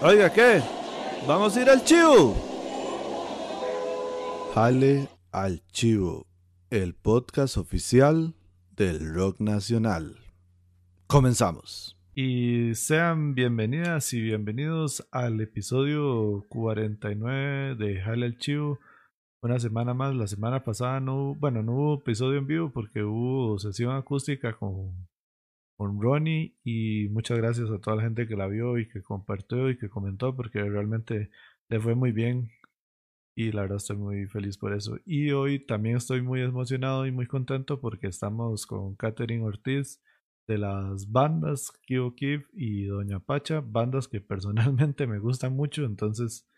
Oiga, ¿qué? ¿Vamos a ir al chivo? Jale al chivo, el podcast oficial del rock nacional. Comenzamos. Y sean bienvenidas y bienvenidos al episodio 49 de Jale al chivo. Una semana más, la semana pasada no, bueno, no hubo episodio en vivo porque hubo sesión acústica con con Ronnie y muchas gracias a toda la gente que la vio y que compartió y que comentó porque realmente le fue muy bien y la verdad estoy muy feliz por eso. Y hoy también estoy muy emocionado y muy contento porque estamos con Katherine Ortiz de las bandas Kio Kif y Doña Pacha, bandas que personalmente me gustan mucho, entonces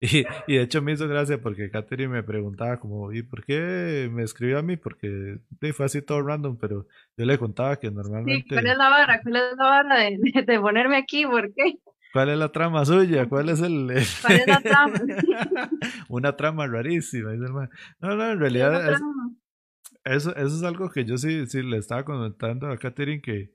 y, y, de hecho me hizo gracia porque Katherine me preguntaba como, ¿y por qué me escribió a mí? Porque fue así todo random, pero yo le contaba que normalmente... ¿Cuál es la vara? ¿Cuál es la vara de, de, ponerme aquí? ¿Por qué? ¿Cuál es la trama suya? ¿Cuál es el...? ¿Cuál es la trama? Una trama rarísima. No, no, en realidad... Es, eso, eso es algo que yo sí, sí le estaba comentando a Katherine que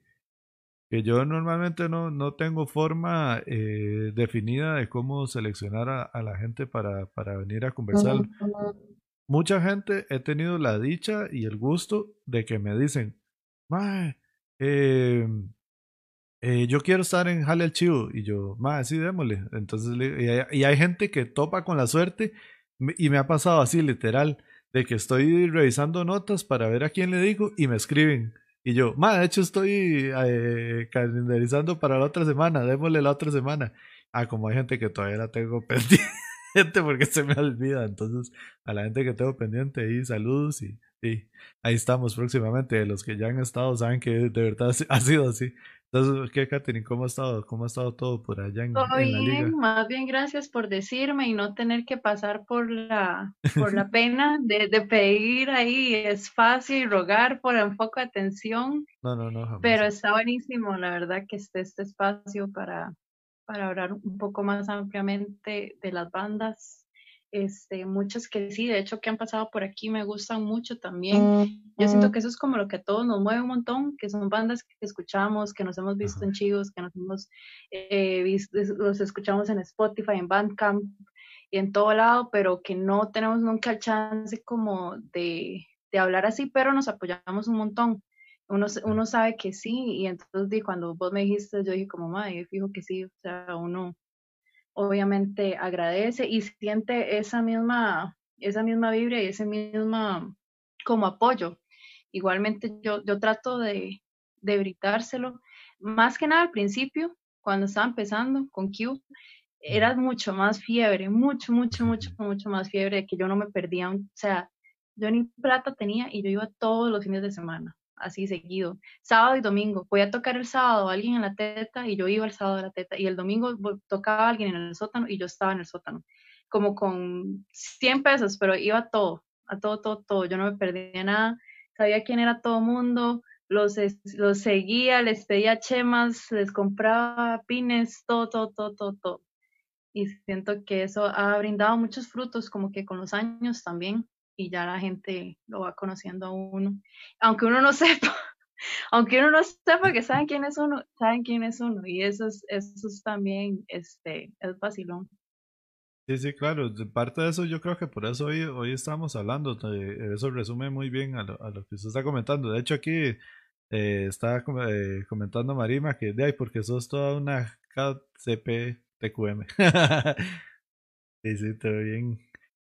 que yo normalmente no, no tengo forma eh, definida de cómo seleccionar a, la gente para, para, venir a conversar. Mucha gente he tenido la dicha y el gusto de que me dicen, eh, eh, yo quiero estar en Jale el Chivo. Y yo, ma, sí, démosle. Entonces, y hay, y hay gente que topa con la suerte y me ha pasado así, literal, de que estoy revisando notas para ver a quién le digo y me escriben y yo, ma, de hecho estoy eh, calendarizando para la otra semana, démosle la otra semana. Ah, como hay gente que todavía la tengo pendiente porque se me olvida. Entonces, a la gente que tengo pendiente ahí, saludos y, y ahí estamos próximamente. Los que ya han estado saben que de verdad ha sido así. Entonces, ¿qué, Katherine? ¿Cómo ha estado? ¿Cómo ha estado todo por allá en, todo en la bien, liga? Más bien, gracias por decirme y no tener que pasar por la, por la pena de, de pedir ahí espacio y rogar por un poco de atención. No, no, no. Jamás. Pero está buenísimo, la verdad, que esté este espacio para, para hablar un poco más ampliamente de las bandas este, muchas que sí, de hecho que han pasado por aquí me gustan mucho también. Yo siento que eso es como lo que a todos nos mueve un montón, que son bandas que escuchamos, que nos hemos visto en chivos, que nos hemos eh, visto, los escuchamos en Spotify, en Bandcamp y en todo lado, pero que no tenemos nunca el chance como de, de hablar así, pero nos apoyamos un montón. Uno, uno sabe que sí, y entonces cuando vos me dijiste, yo dije como, madre, fijo que sí, o sea, uno obviamente agradece y siente esa misma, esa misma vibra y ese mismo como apoyo. Igualmente yo, yo trato de, de britárselo, más que nada al principio, cuando estaba empezando con Q, era mucho más fiebre, mucho, mucho, mucho, mucho más fiebre de que yo no me perdía, o sea, yo ni plata tenía y yo iba todos los fines de semana, así seguido, sábado y domingo. Voy a tocar el sábado a alguien en la teta y yo iba el sábado a la teta y el domingo tocaba a alguien en el sótano y yo estaba en el sótano, como con 100 pesos, pero iba todo, a todo, todo, todo. Yo no me perdía nada, sabía quién era todo mundo, los, los seguía, les pedía chemas, les compraba pines, todo, todo, todo, todo, todo. Y siento que eso ha brindado muchos frutos, como que con los años también y ya la gente lo va conociendo a uno. Aunque uno no sepa, aunque uno no sepa que saben quién es uno, saben quién es uno. Y eso es, eso es también, este, es vacilón. Sí, sí, claro. De parte de eso, yo creo que por eso hoy, hoy estamos hablando. Eso resume muy bien a lo, a lo que usted está comentando. De hecho, aquí eh, está eh, comentando Marima que de ahí, porque sos toda una KCP TQM. sí, sí, todo bien.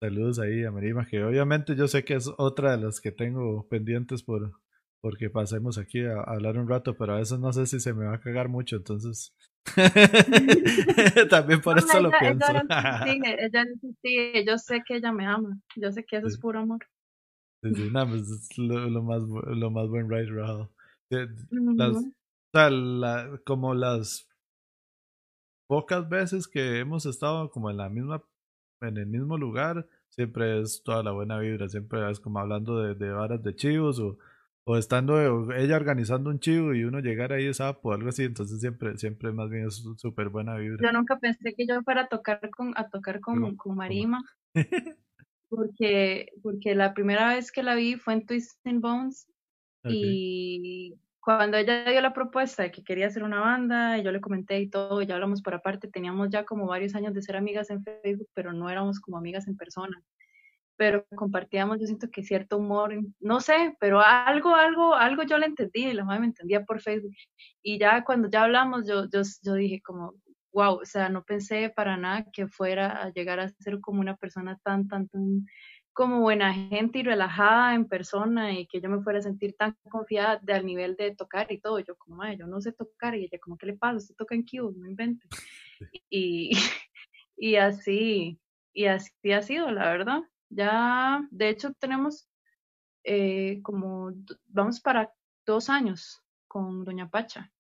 Saludos ahí a Marima, que obviamente yo sé que es otra de las que tengo pendientes por porque pasemos aquí a, a hablar un rato, pero a veces no sé si se me va a cagar mucho, entonces también por No, eso lo ella, pienso. ella, sí, ella sí, yo sé que ella me ama, yo sé que eso es Sí. puro amor. Sí, sí, no, pues es lo, lo más lo más buen ride, Rahal. Eh, Las, o sea, la- como las pocas veces que hemos estado como en la misma, en el mismo lugar, siempre es toda la buena vibra, siempre es como hablando de, de varas de chivos o, o estando o ella organizando un chivo y uno llegar ahí de sapo o algo así, entonces siempre, siempre más bien es súper buena vibra. Yo nunca pensé que yo fuera a tocar con, a tocar con, con Marima, porque, porque la primera vez que la vi fue en Twisting Bones y cuando ella dio la propuesta de que quería hacer una banda, y yo le comenté y todo, ya hablamos por aparte, teníamos ya como varios años de ser amigas en Facebook, pero no éramos como amigas en persona. Pero compartíamos, yo siento que cierto humor, no sé, pero algo, algo, algo yo le entendí, y la madre me entendía por Facebook. Y ya cuando ya hablamos, yo, yo, yo dije como, wow, o sea, no pensé para nada que fuera a llegar a ser como una persona tan, tan, tan como buena gente y relajada en persona y que yo me fuera a sentir tan confiada de, al nivel de tocar y todo. Yo como, madre, yo no sé tocar y ella como, ¿qué le pasa? Usted toca en Cube, no invente. Y, y así, y así ha sido, la verdad. Ya, de hecho, tenemos eh, como, vamos para dos años con Doña Pacha.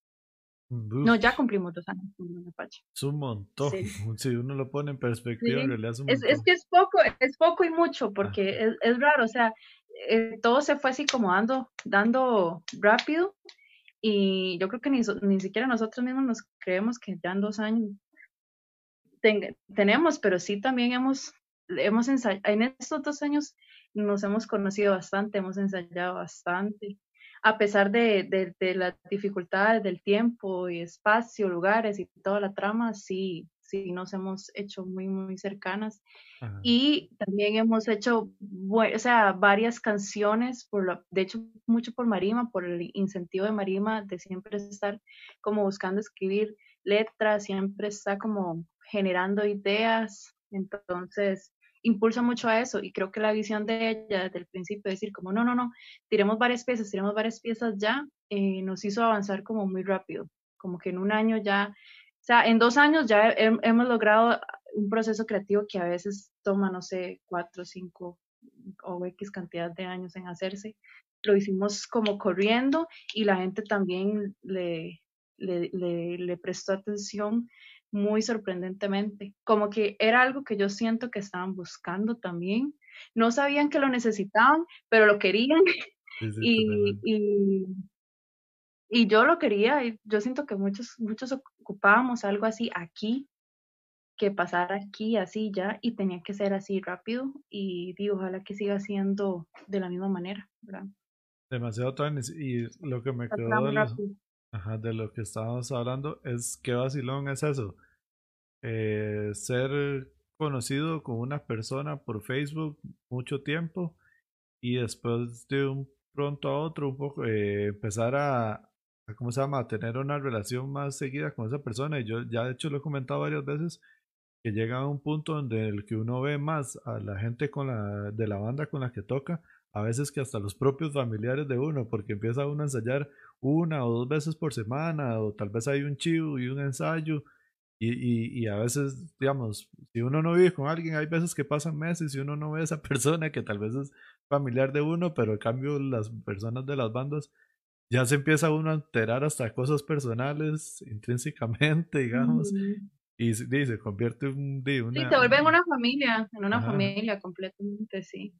No, ya cumplimos dos años con Doña Pacha. Es un montón. Si uno lo pone en perspectiva, en realidad es un es, es, que es poco, es poco y mucho, porque es, es, raro, o sea, eh, todo se fue así como dando, dando rápido y yo creo que ni, ni siquiera nosotros mismos nos creemos que ya en dos años tenemos, pero sí también hemos, hemos ensayado, en estos dos años nos hemos conocido bastante, hemos ensayado bastante a pesar de, de, de, las dificultades del tiempo y espacio, lugares y toda la trama, sí, sí nos hemos hecho muy, muy cercanas. Y también hemos hecho, o sea, varias canciones, por lo, de hecho, mucho por Marima, por el incentivo de Marima de siempre estar como buscando escribir letras, siempre está como generando ideas. Entonces, impulsa mucho a eso y creo que la visión de ella desde el principio, decir como no, no, no, tiremos varias piezas, tiremos varias piezas ya, eh, nos hizo avanzar como muy rápido, como que en un año ya, o sea, en dos años ya hemos logrado un proceso creativo que a veces toma, no sé, cuatro, cinco o X cantidad de años en hacerse. Lo hicimos como corriendo y la gente también le, le, prestó atención muy sorprendentemente, como que era algo que yo siento que estaban buscando también. No sabían que lo necesitaban, pero lo querían. y, y, y, yo lo quería, y yo siento que muchos, muchos ocupábamos algo así aquí, que pasara aquí, así ya, y tenía que ser así rápido, y digo, ojalá que siga siendo de la misma manera, ¿verdad? Demasiado y lo que me quedó de Ajá, de lo que estábamos hablando es qué vacilón es eso. Eh, ser conocido con una persona por Facebook mucho tiempo y después de un pronto a otro un poco eh, empezar a, ¿cómo se llama? A tener una relación más seguida con esa persona y yo ya de hecho lo he comentado varias veces que llega a un punto donde el que uno ve más a la gente con la, de la banda con la que toca a veces que hasta los propios familiares de uno, porque empieza uno a ensayar una o dos veces por semana, o tal vez hay un chivo y un ensayo, y, y, y, a veces, digamos, si uno no vive con alguien, hay veces que pasan meses y uno no ve a esa persona que tal vez es familiar de uno, pero en cambio las personas de las bandas ya se empieza uno a enterar hasta cosas personales intrínsecamente, digamos, y, se convierte un, en una... Sí, se vuelve en una familia, en una familia completamente, sí.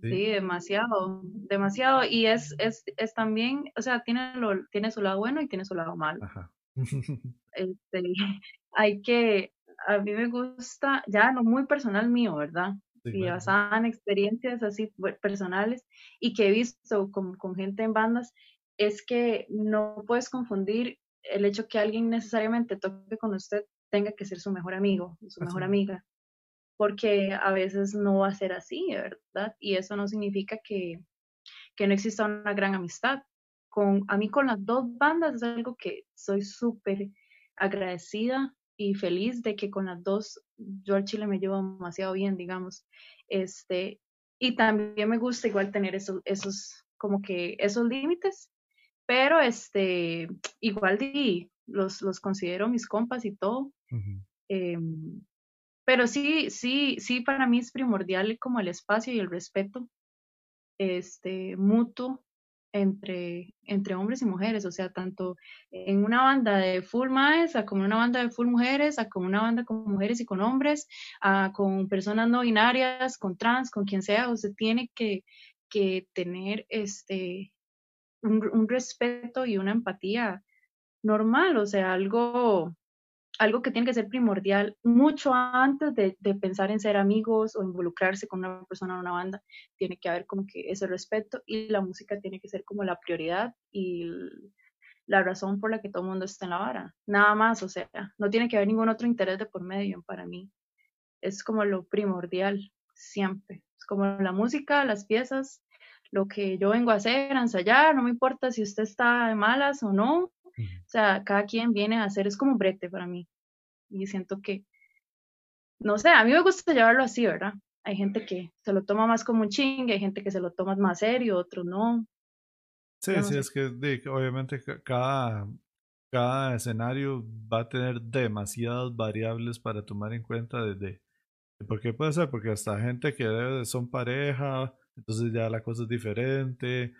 Sí. demasiado, demasiado. Y es, es, es también, o sea, tiene, lo, tiene su lado bueno y tiene su lado malo. Este, hay que, a mí me gusta, ya no muy personal mío, ¿verdad? y basada en experiencias así personales y que he visto con, con gente en bandas, es que no puedes confundir el hecho que alguien necesariamente toque con usted tenga que ser su mejor amigo, su mejor amiga porque a veces no va a ser así, ¿verdad? Y eso no significa que, que no exista una gran amistad. Con, a mí con las dos bandas es algo que soy súper agradecida y feliz de que con las dos yo al Chile me llevo demasiado bien, digamos. Este, y también me gusta igual tener esos, esos como que esos límites, pero este, igual los, los considero mis compas y todo. Pero sí, sí, sí, para mí es primordial como el espacio y el respeto este, mutuo entre, entre hombres y mujeres, o sea, tanto en una banda de full maes, a como una banda de full mujeres, a como una banda con mujeres y con hombres, con personas no binarias, con trans, con quien sea, usted tiene que, que tener este, un, un respeto y una empatía normal, o sea, algo algo que tiene que ser primordial mucho antes de, pensar en ser amigos o involucrarse con una persona en una banda, tiene que haber como que ese respeto y la música tiene que ser como la prioridad y la razón por la que todo el mundo está en la vara. Nada más, o sea, no tiene que haber ningún otro interés de por medio para mí. Es como lo primordial, siempre. Es como la música, las piezas, lo que yo vengo a hacer, a ensayar, no me importa si usted está de malas o no. O sea, cada quien viene a hacer, es como un brete para mí. Y siento que, no sé, a mí me gusta llevarlo así, ¿verdad? Hay gente que se lo toma más como un chingue, hay gente que se lo toma más serio, otros no. Sí, sí, es que obviamente cada, cada escenario va a tener demasiadas variables para tomar en cuenta desde... ¿Por qué puede ser? Porque hasta gente que son pareja, entonces ya la cosa es diferente,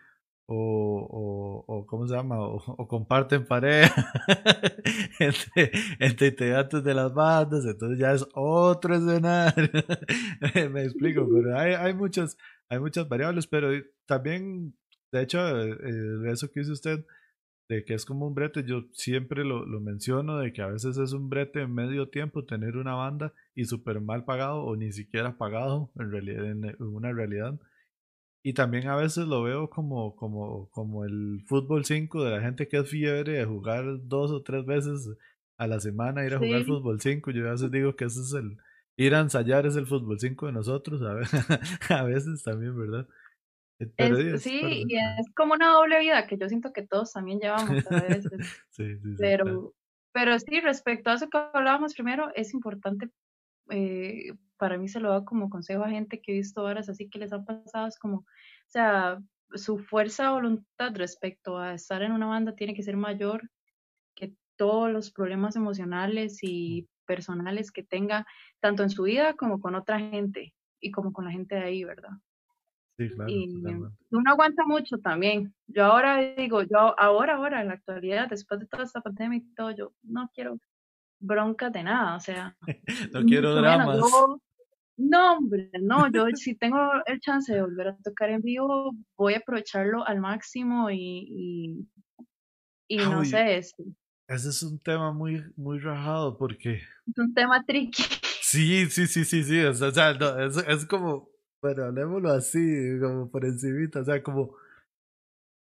o, o, ¿cómo se llama? O, comparten pareja entre, entre integrantes de las bandas, entonces ya es otro escenario. Me explico, pero hay, hay, muchas, hay muchas variables, pero también, de hecho, eh, eso que dice usted, de que es como un brete, yo siempre lo, lo menciono, de que a veces es un brete en medio tiempo tener una banda y súper mal pagado o ni siquiera pagado en, realidad, en una realidad y también a veces lo veo como, como, como el fútbol 5 de la gente que es fiebre de jugar dos o tres veces a la semana, ir a jugar fútbol 5. Yo a veces digo que ese es el, ir a ensayar es el fútbol 5 de nosotros, a veces, a veces también, ¿verdad? Eh, sí, y es como una doble vida que yo siento que todos también llevamos a veces. sí, sí, pero, pero sí, respecto a eso que hablábamos primero, es importante eh, para mí se lo da como consejo a gente que he visto horas así que les han pasado, es como, o sea, su fuerza de voluntad respecto a estar en una banda tiene que ser mayor que todos los problemas emocionales y personales que tenga, tanto en su vida como con otra gente y como con la gente de ahí, ¿verdad? Sí, claro. Y uno aguanta mucho también. Yo ahora digo, yo ahora, ahora, en la actualidad, después de toda esta pandemia y todo, yo no quiero broncas de nada, o sea. no quiero dramas. No, hombre, no, yo si tengo el chance de volver a tocar en vivo, voy a aprovecharlo al máximo y, y, no sé. Ese es un tema muy, muy rajado porque... Es un tema tricky. Sí, sí, sí, sí, sí, o sea, es, es como, bueno, hablemoslo así, como por encimita, o sea, como...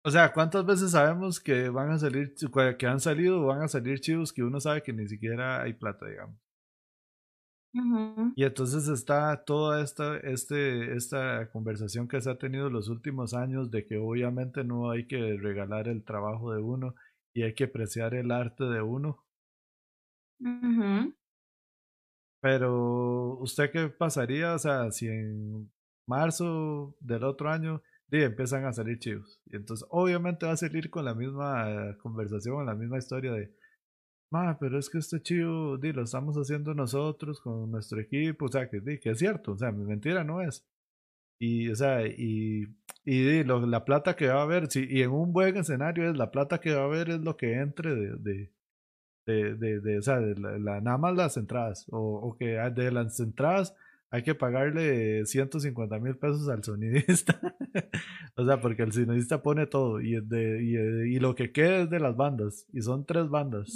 O sea, ¿cuántas veces sabemos que van a salir, que han salido o van a salir chivos que uno sabe que ni siquiera hay plata, digamos? Y entonces está toda esta, este, esta conversación que se ha tenido los últimos años de que obviamente no hay que regalar el trabajo de uno y hay que apreciar el arte de uno. Pero, ¿usted qué pasaría? O sea, si en marzo del otro año empiezan a salir chivos. Y entonces, obviamente va a salir con la misma conversación, la misma historia de pero es que este chivo, di, lo estamos haciendo nosotros con nuestro equipo, o sea, que, di, que es cierto, o sea, mentira no es. Y, o sea, y, y di, la plata que va a haber, si, y en un buen escenario es la plata que va a haber es lo que entre de, de, de, de, de o sea, de la, nada más las entradas, o, o que de las entradas hay que pagarle 150 mil pesos al sonidista. o sea, porque el sonidista pone todo y, de, y, y, lo que queda es de las bandas. Y son tres bandas.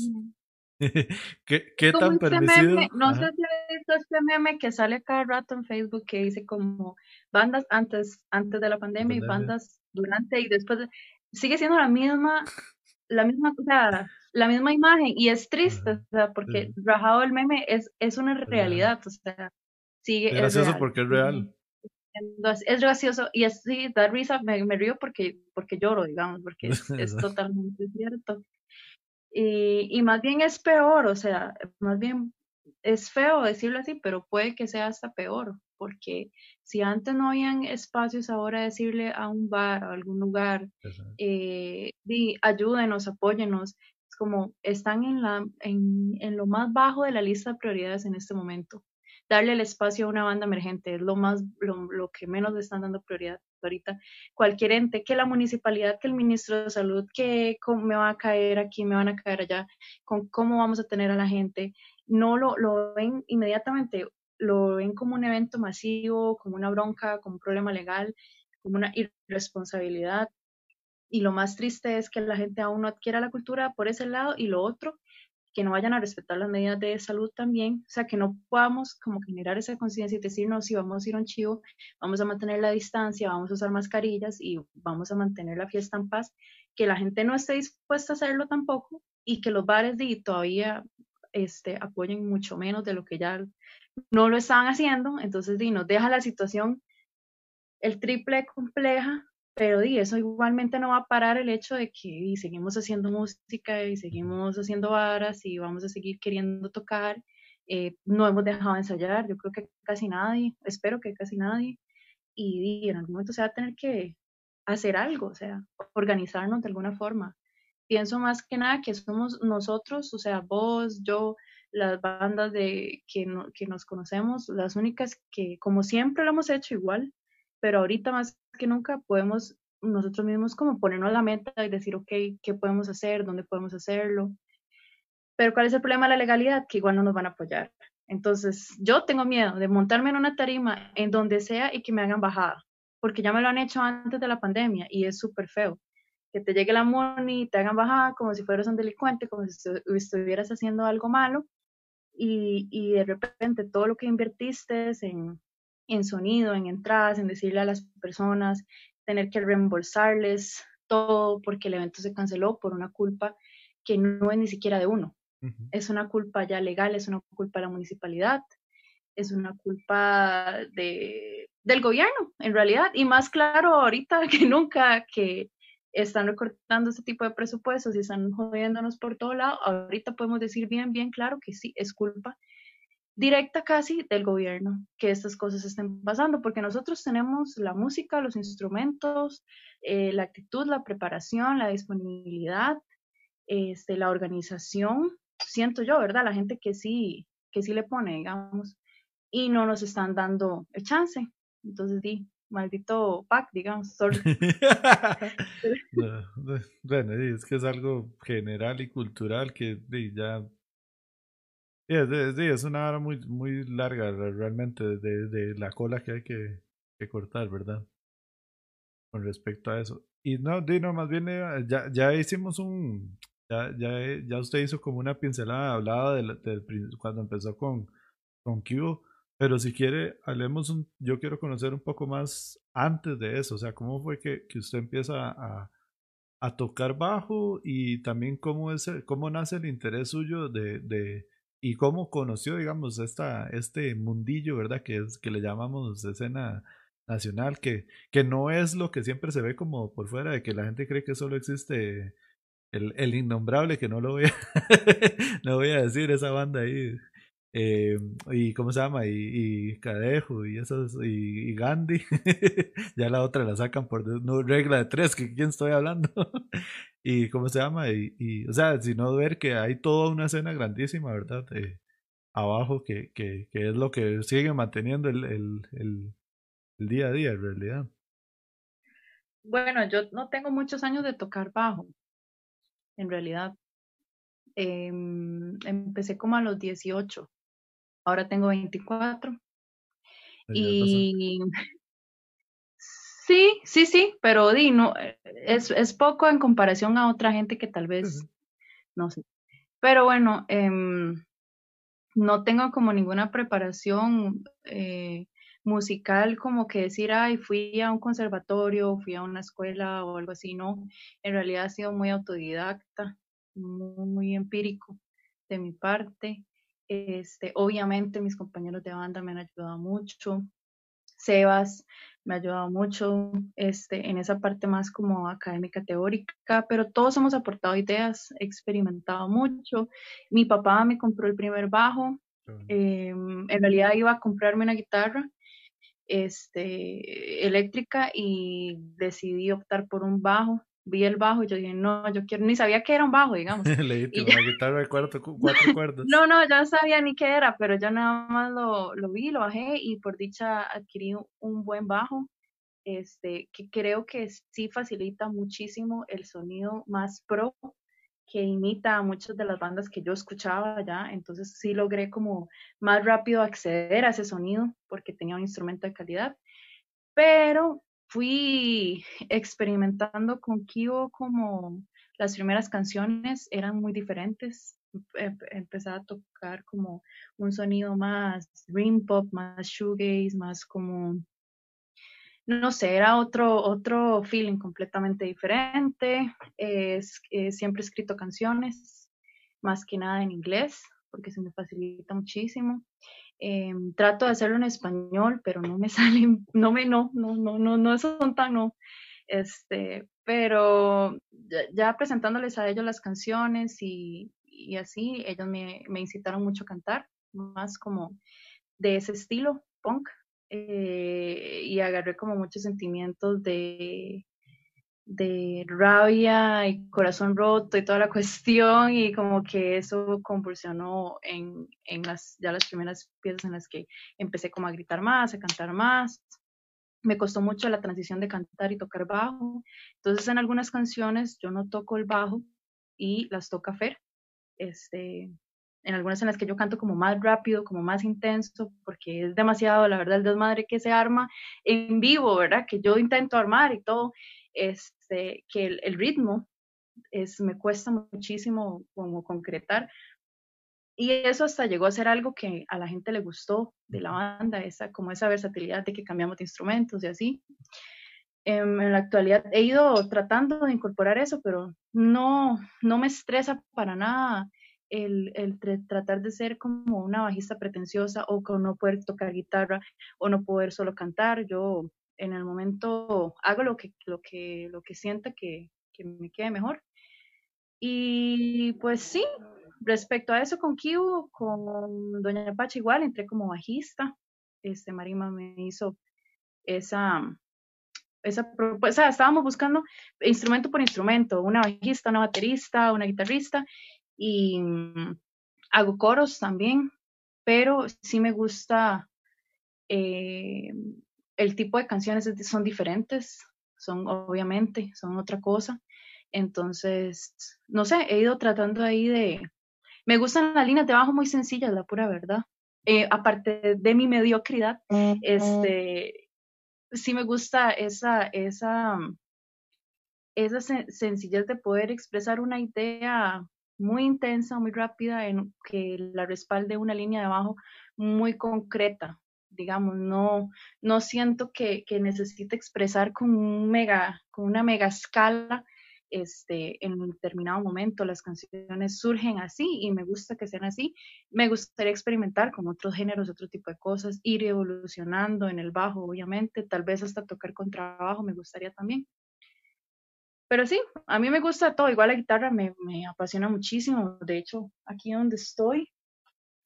¿Qué, qué tan este permisivo? no sé si has visto este meme que sale cada rato en Facebook que dice como bandas antes, antes de la pandemia, y bandas durante y después. Sigue siendo la misma, la misma, o sea, la misma imagen y es triste, o sea, porque rajado el meme es, es una realidad, o sea, sigue. Es gracioso porque es real. Es gracioso y así da risa, me, me, río porque, porque lloro, digamos, porque es, es totalmente cierto. Y, y más bien es peor, o sea, más bien es feo decirlo así, pero puede que sea hasta peor, porque si antes no habían espacios, ahora decirle a un bar o algún lugar, eh, ayúdenos, apóyenos, es como están en, la, en, en lo más bajo de la lista de prioridades en este momento darle el espacio a una banda emergente es lo más, lo, que menos le están dando prioridad ahorita. Cualquier ente, que la municipalidad, que el ministro de salud, que cómo me va a caer aquí, me van a caer allá, con cómo vamos a tener a la gente, no lo, lo ven inmediatamente, lo ven como un evento masivo, como una bronca, como un problema legal, como una irresponsabilidad. Y lo más triste es que la gente aún no adquiera la cultura por ese lado y lo otro que no vayan a respetar las medidas de salud también, o sea, que no podamos como generar esa conciencia y decir, no, si vamos a ir a un chivo, vamos a mantener la distancia, vamos a usar mascarillas y vamos a mantener la fiesta en paz, que la gente no esté dispuesta a hacerlo tampoco y que los bares de, todavía este, apoyen mucho menos de lo que ya no lo estaban haciendo. Entonces, di, nos deja la situación el triple compleja, pero di, eso igualmente no va a parar el hecho de que seguimos haciendo música y seguimos haciendo varas y vamos a seguir queriendo tocar. Eh, no hemos dejado de ensayar, yo creo que casi nadie, espero que casi nadie, y, en algún momento se va a tener que hacer algo, o sea, organizarnos de alguna forma. Pienso más que nada que somos nosotros, o sea, vos, yo, las bandas de que, que nos conocemos, las únicas que como siempre lo hemos hecho igual, pero ahorita más que nunca podemos nosotros mismos como ponernos la meta y decir, ok, ¿qué podemos hacer? ¿Dónde podemos hacerlo? Pero ¿cuál es el problema de la legalidad? Que igual no nos van a apoyar. Entonces, yo tengo miedo de montarme en una tarima en donde sea y que me hagan bajada, porque ya me lo han hecho antes de la pandemia y es súper feo. Que te llegue la money y te hagan bajada como si fueras un delincuente, como si estuvieras haciendo algo malo y, y de repente todo lo que invertiste en, en sonido, en entradas, en decirle a las personas, tener que reembolsarles todo porque el evento se canceló por una culpa que no es ni siquiera de uno. Es una culpa ya legal, es una culpa de la municipalidad, es una culpa de, del gobierno, en realidad. Y más claro ahorita que nunca que están recortando este tipo de presupuestos y están jodiéndonos por todo lado, ahorita podemos decir bien, bien claro que sí, es culpa directa casi del gobierno que estas cosas estén pasando, porque nosotros tenemos la música, los instrumentos, eh, la actitud, la preparación, la disponibilidad, este, la organización, siento yo, ¿verdad? La gente que sí, que sí le pone, digamos, y no nos están dando el chance. Entonces, di, maldito pack, digamos. bueno, es que es algo general y cultural que ya Sí, es, una hora muy, muy larga realmente de, de la cola que hay que, que, cortar, ¿verdad? Con respecto a eso. Y no, Dino, más bien eh, ya, ya hicimos un, ya, ya, ya usted hizo como una pincelada, hablaba de, cuando empezó con, con Cubo, pero si quiere, hablemos, un, yo quiero conocer un poco más antes de eso, o sea, cómo fue que, que usted empieza a, a tocar bajo y también cómo, es, cómo nace el interés suyo de y cómo conoció, digamos, esta, este mundillo, ¿verdad? Que es que le llamamos escena nacional, que, que no es lo que siempre se ve como por fuera, de que la gente cree que solo existe el, el innombrable, que no lo voy a, no voy a decir, esa banda ahí. Eh, y cómo se llama, y, y Cadejo, y esos, y, Gandhi, ya la otra la sacan por no, regla de tres, que quién estoy hablando, y cómo se llama, y, y, o sea, sino ver que hay toda una escena grandísima, ¿verdad? Eh, abajo, que, que, que, es lo que sigue manteniendo el, el, el, el día a día, en realidad. Bueno, yo no tengo muchos años de tocar bajo, en realidad. Eh, empecé como a los 18 ahora tengo 24. Y sí, sí, sí, pero di, no, es, es, poco en comparación a otra gente que tal vez, no sé. Pero bueno, em, no tengo como ninguna preparación eh, musical como que decir, ay, fui a un conservatorio, fui a una escuela o algo así, no. En realidad ha sido muy autodidacta, muy empírico de mi parte. Este, obviamente mis compañeros de banda me han ayudado mucho. Sebas me ha ayudado mucho este, en esa parte más como académica teórica, pero todos hemos aportado ideas, he experimentado mucho. Mi papá me compró el primer bajo, em, en realidad iba a comprarme una guitarra este, eléctrica y decidí optar por un bajo vi el bajo y yo dije, no, yo quiero, ni sabía que era un bajo, digamos. Le una guitarra de cuatro, cuerdas. no, no, yo no sabía ni qué era, pero yo nada más lo, lo vi, lo bajé y por dicha adquirí un buen bajo, este, que creo que sí facilita muchísimo el sonido más pro que imita a muchas de las bandas que yo escuchaba ya, entonces sí logré como más rápido acceder a ese sonido porque tenía un instrumento de calidad, pero fui experimentando con Kyo como las primeras canciones eran muy diferentes. Empecé a tocar como un sonido más dream pop, más shoegaze, más como no sé, era otro, otro feeling completamente diferente. Es, siempre he escrito canciones, más que nada en inglés, porque se me facilita muchísimo. Em, trato de hacerlo en español, pero no me salen, no me, no, no, no, no, no son tan, no. Este, pero ya, presentándoles a ellos las canciones y, y así, ellos me, me, incitaron mucho a cantar, más como de ese estilo, punk, eh, y agarré como muchos sentimientos de, de rabia y corazón roto y toda la cuestión y como que eso convulsionó en, en las, ya las primeras piezas en las que empecé como a gritar más, a cantar más. Me costó mucho la transición de cantar y tocar bajo. Entonces en algunas canciones yo no toco el bajo y las toca Fer. Este, en algunas en las que yo canto como más rápido, como más intenso, porque es demasiado, la verdad, el desmadre que se arma en vivo, ¿verdad? Que yo intento armar y todo, este, que el, ritmo es, me cuesta muchísimo como concretar. Y eso hasta llegó a ser algo que a la gente le gustó de la banda, esa, como esa versatilidad de que cambiamos de instrumentos y así. Em, en la actualidad he ido tratando de incorporar eso, pero no, no me estresa para nada el, el tratar de ser como una bajista pretenciosa o con no poder tocar guitarra o no poder solo cantar. Yo en el momento hago lo que, lo que, lo que sienta que, que me quede mejor. Y pues sí, respecto a eso con Kiu, con Doña Pacha igual, entré como bajista. Este Marima me hizo esa, esa propuesta, estábamos buscando instrumento por instrumento, una bajista, una baterista, una guitarrista, y mm, hago coros también, pero sí me gusta, eh, el tipo de canciones son diferentes, son obviamente, son otra cosa. Entonces, no sé, he ido tratando ahí de... Me gustan las líneas de bajo muy sencillas, la pura verdad. Eh, aparte de mi mediocridad, este, sí me gusta esa, esa, esa sencillez de poder expresar una idea muy intensa, muy rápida, en que la respalde una línea de abajo muy concreta, digamos, no, no siento que, que necesite expresar con, un mega, con una mega escala este, en un determinado momento. Las canciones surgen así y me gusta que sean así. Me gustaría experimentar con otros géneros, otro tipo de cosas, ir evolucionando en el bajo, obviamente, tal vez hasta tocar con trabajo me gustaría también. Pero sí, a mí me gusta todo, igual la guitarra me, me apasiona muchísimo. De hecho, aquí donde estoy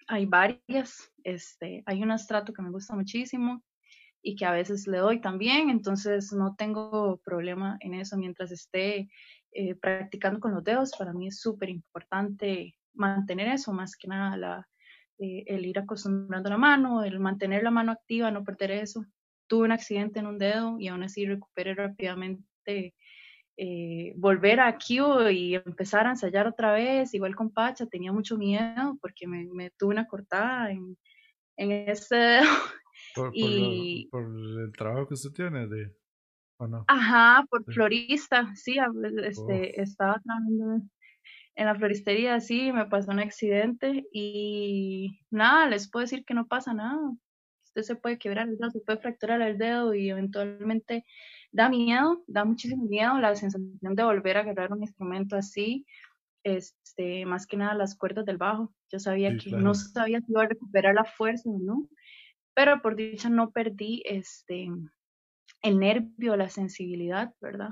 hay varias. Este, hay un estrato que me gusta muchísimo y que a veces le doy también, entonces no tengo problema en eso mientras esté eh, practicando con los dedos. Para mí es súper importante mantener eso, más que nada la, eh, el ir acostumbrando la mano, el mantener la mano activa, no perder eso. Tuve un accidente en un dedo y aún así recuperé rápidamente eh, volver a Q y empezar a ensayar otra vez, igual con Pacha, tenía mucho miedo porque me, me tuve una cortada en, en ese por, y, por, el trabajo que usted tiene, de, ¿o no? Ajá, por florista, sí, este, estaba trabajando en la floristería, sí, me pasó un accidente y nada, les puedo decir que no pasa nada. Usted se puede quebrar el dedo, se puede fracturar el dedo y eventualmente da miedo, da muchísimo miedo la sensación de volver a agarrar un instrumento así, este, más que nada las cuerdas del bajo. Yo sabía que no sabía si iba a recuperar la fuerza o no, pero por dicha no perdí este, el nervio, la sensibilidad, ¿verdad?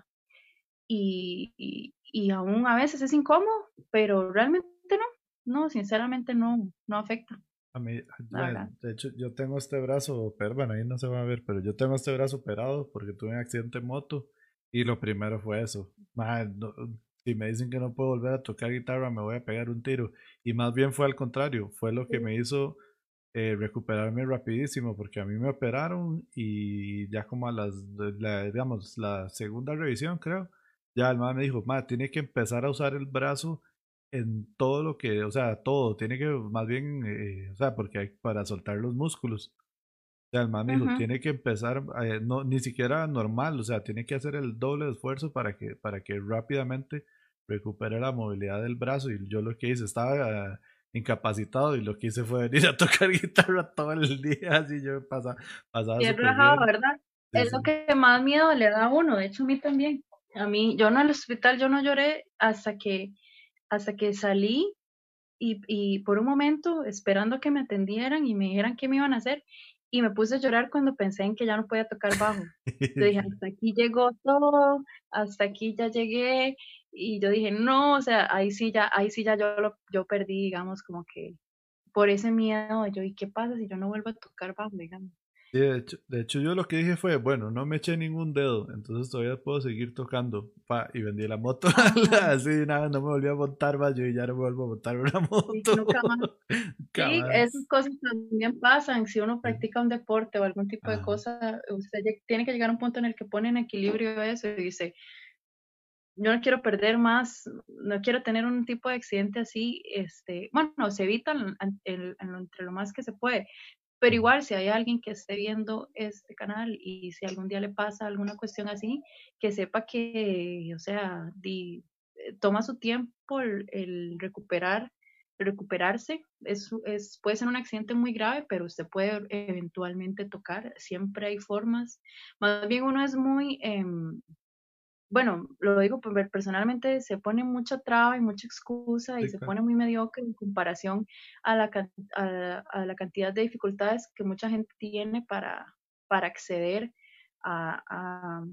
Y, y, aún a veces es incómodo, pero realmente no, no, sinceramente no, no afecta. A mí, de hecho, yo tengo este brazo, pero bueno, ahí no se va a ver, pero yo tengo este brazo operado porque tuve un accidente en moto y lo primero fue eso. si me dicen que no puedo volver a tocar guitarra, me voy a pegar un tiro. Y más bien fue al contrario, fue lo que me hizo eh, recuperarme rapidísimo porque a mí me operaron y ya como a las, la, digamos, la segunda revisión creo, ya el man me dijo, ma, tiene que empezar a usar el brazo en todo lo que, o sea, todo, tiene que más bien, eh, o sea, porque hay para soltar los músculos. O sea, el man dijo, tiene que empezar, eh, no, ni siquiera normal, o sea, tiene que hacer el doble de esfuerzo para que, para que rápidamente recupere la movilidad del brazo. Y yo lo que hice, estaba incapacitado y lo que hice fue venir a tocar guitarra todo el día, así yo pasaba, pasaba ¿verdad? es lo que más miedo le da a uno, de hecho a mí también. A mí, yo en el hospital, yo no lloré hasta que, hasta que salí y, y por un momento esperando que me atendieran y me dijeran qué me iban a hacer y me puse a llorar cuando pensé en que ya no podía tocar bajo. Yo dije, hasta aquí llegó todo, hasta aquí ya llegué y yo dije, no, o sea, ahí sí ya, ahí sí ya yo, lo, yo perdí, digamos, como que por ese miedo, yo, ¿y qué pasa si yo no vuelvo a tocar bajo, digamos? Sí, de hecho, de hecho, yo lo que dije fue, bueno, no me eché ningún dedo, entonces todavía puedo seguir tocando. Pa, y vendí la moto. Así, nada, no me volví a montar más, yo y ya no me vuelvo a montar una moto. Sí, nunca más. sí, esas cosas también pasan. Si uno practica un deporte o algún tipo de cosa, usted tiene que llegar a un punto en el que pone en equilibrio eso y dice, yo no quiero perder más, no quiero tener un tipo de accidente así, este, bueno, se evita entre lo más que se puede, pero igual, si hay alguien que esté viendo este canal y si algún día le pasa alguna cuestión así, que sepa que, o sea, di, eh, toma su tiempo el, recuperar, recuperarse. Es, es, puede ser un accidente muy grave, pero usted puede eventualmente tocar. Siempre hay formas. Más bien uno es muy, em, bueno, lo digo personalmente, se pone mucha traba y mucha excusa y se pone muy mediocre en comparación a la, a, la cantidad de dificultades que mucha gente tiene para, para acceder a,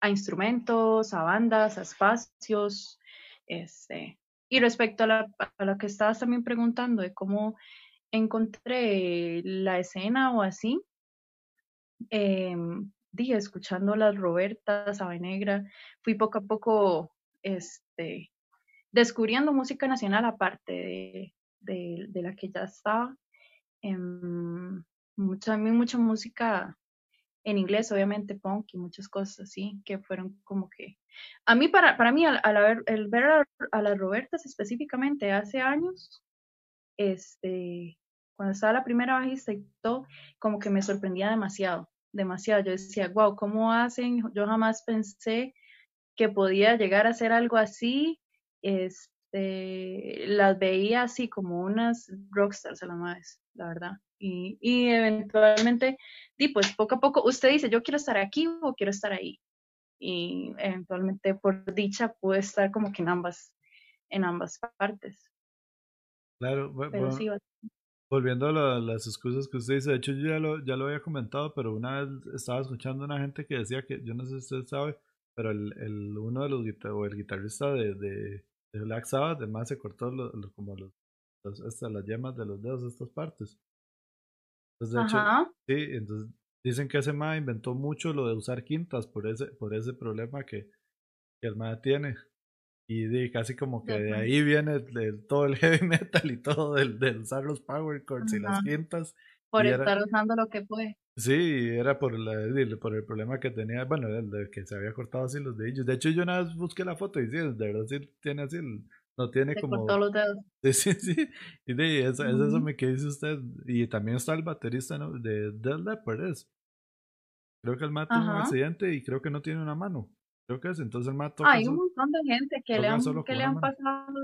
a, instrumentos, a bandas, a espacios. Este. Y respecto a, la, a lo que estabas también preguntando de cómo encontré la escena o así, eh, dije, escuchando las Robertas, Negra, fui poco a poco este, descubriendo música nacional aparte de, de, la que ya estaba. Eh, mucha, mucha música en inglés, obviamente punk y muchas cosas así, que fueron como que... A mí, para, para mí, al, al el ver a, a, las Robertas específicamente hace años, este, cuando estaba la primera bajista y todo, como que me sorprendía demasiado demasiado. Yo decía, wow, ¿cómo hacen? Yo jamás pensé que podía llegar a ser algo así. Este, las veía así como unas rockstars a la más, la verdad. Y, y eventualmente, y pues poco a poco, usted dice, yo quiero estar aquí o quiero estar ahí. Y eventualmente, por dicha, pude estar como que en ambas, en ambas partes. Claro, bueno, Volviendo a las excusas que usted dice, de hecho yo ya lo, ya lo había comentado, pero una vez estaba escuchando a una gente que decía que, yo no sé si usted sabe, pero el, el uno de los o el guitarrista de, de, Black Sabbath, además se cortó como los, las yemas de los dedos de estas partes. Entonces, de hecho, sí, entonces dicen que ese MA inventó mucho lo de usar quintas por ese, por ese problema que, que el MA tiene. Y casi como que de ahí viene todo el heavy metal y todo del, de usar los power chords y las quintas. Por estar usando lo que fue. Sí, era por, la, por el problema que tenía, bueno, el de que se había cortado así los dedillos. De hecho, yo una vez busqué la foto y sí, de verdad sí tiene así, no tiene como... Cortó los dedos. Sí, sí, sí. Y de, eso, es eso que dice usted. Y también está el baterista ¿no? de Dead Leopard, Creo que el mate tuvo un accidente y creo que no tiene una mano. Creo que es, entonces el mato. Hay un montón de gente que le han, que le han pasado,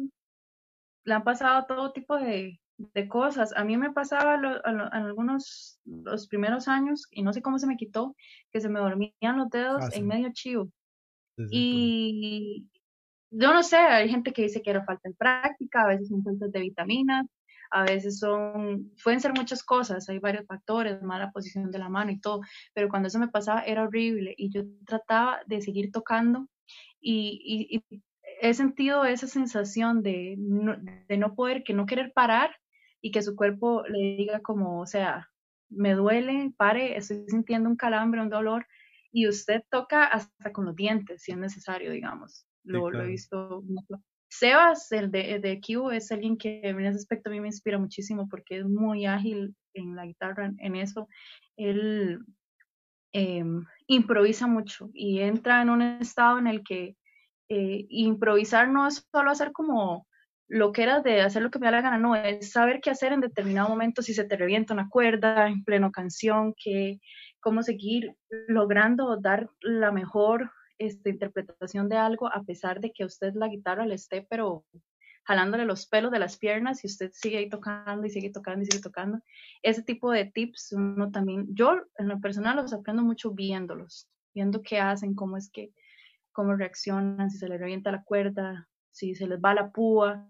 le han pasado todo tipo de, de cosas. A mí me pasaba en algunos, los primeros años, y no sé cómo se me quitó, que se me dormían los dedos ah, en medio chivo. y yo no sé, hay gente que dice que era falta de práctica, a veces son faltas de vitaminas, a veces son, pueden ser muchas cosas, hay varios factores, mala posición de la mano y todo, pero cuando eso me pasaba era horrible y yo trataba de seguir tocando y, he sentido esa sensación de no, de no poder, que no querer parar y que su cuerpo le diga como, o sea, me duele, pare, estoy sintiendo un calambre, un dolor, y usted toca hasta con los dientes, si es necesario, digamos. Lo, lo he visto Sebas, el de, de Q, es alguien que en ese aspecto a mí me inspira muchísimo porque es muy ágil en la guitarra, en eso. Él em, improvisa mucho y entra en un estado en el que eh, improvisar no es solo hacer como lo que era de hacer lo que me da la gana, no, es saber qué hacer en determinado momento, si se te revienta una cuerda en pleno canción, que, cómo seguir logrando dar la mejor esta interpretación de algo a pesar de que usted la guitarra le esté pero jalándole los pelos de las piernas y usted sigue ahí tocando y sigue tocando y sigue tocando. Ese tipo de tips uno también, yo en lo personal los aprendo mucho viéndolos, viendo qué hacen, cómo es que, cómo reaccionan, si se les revienta la cuerda, si se les va la púa,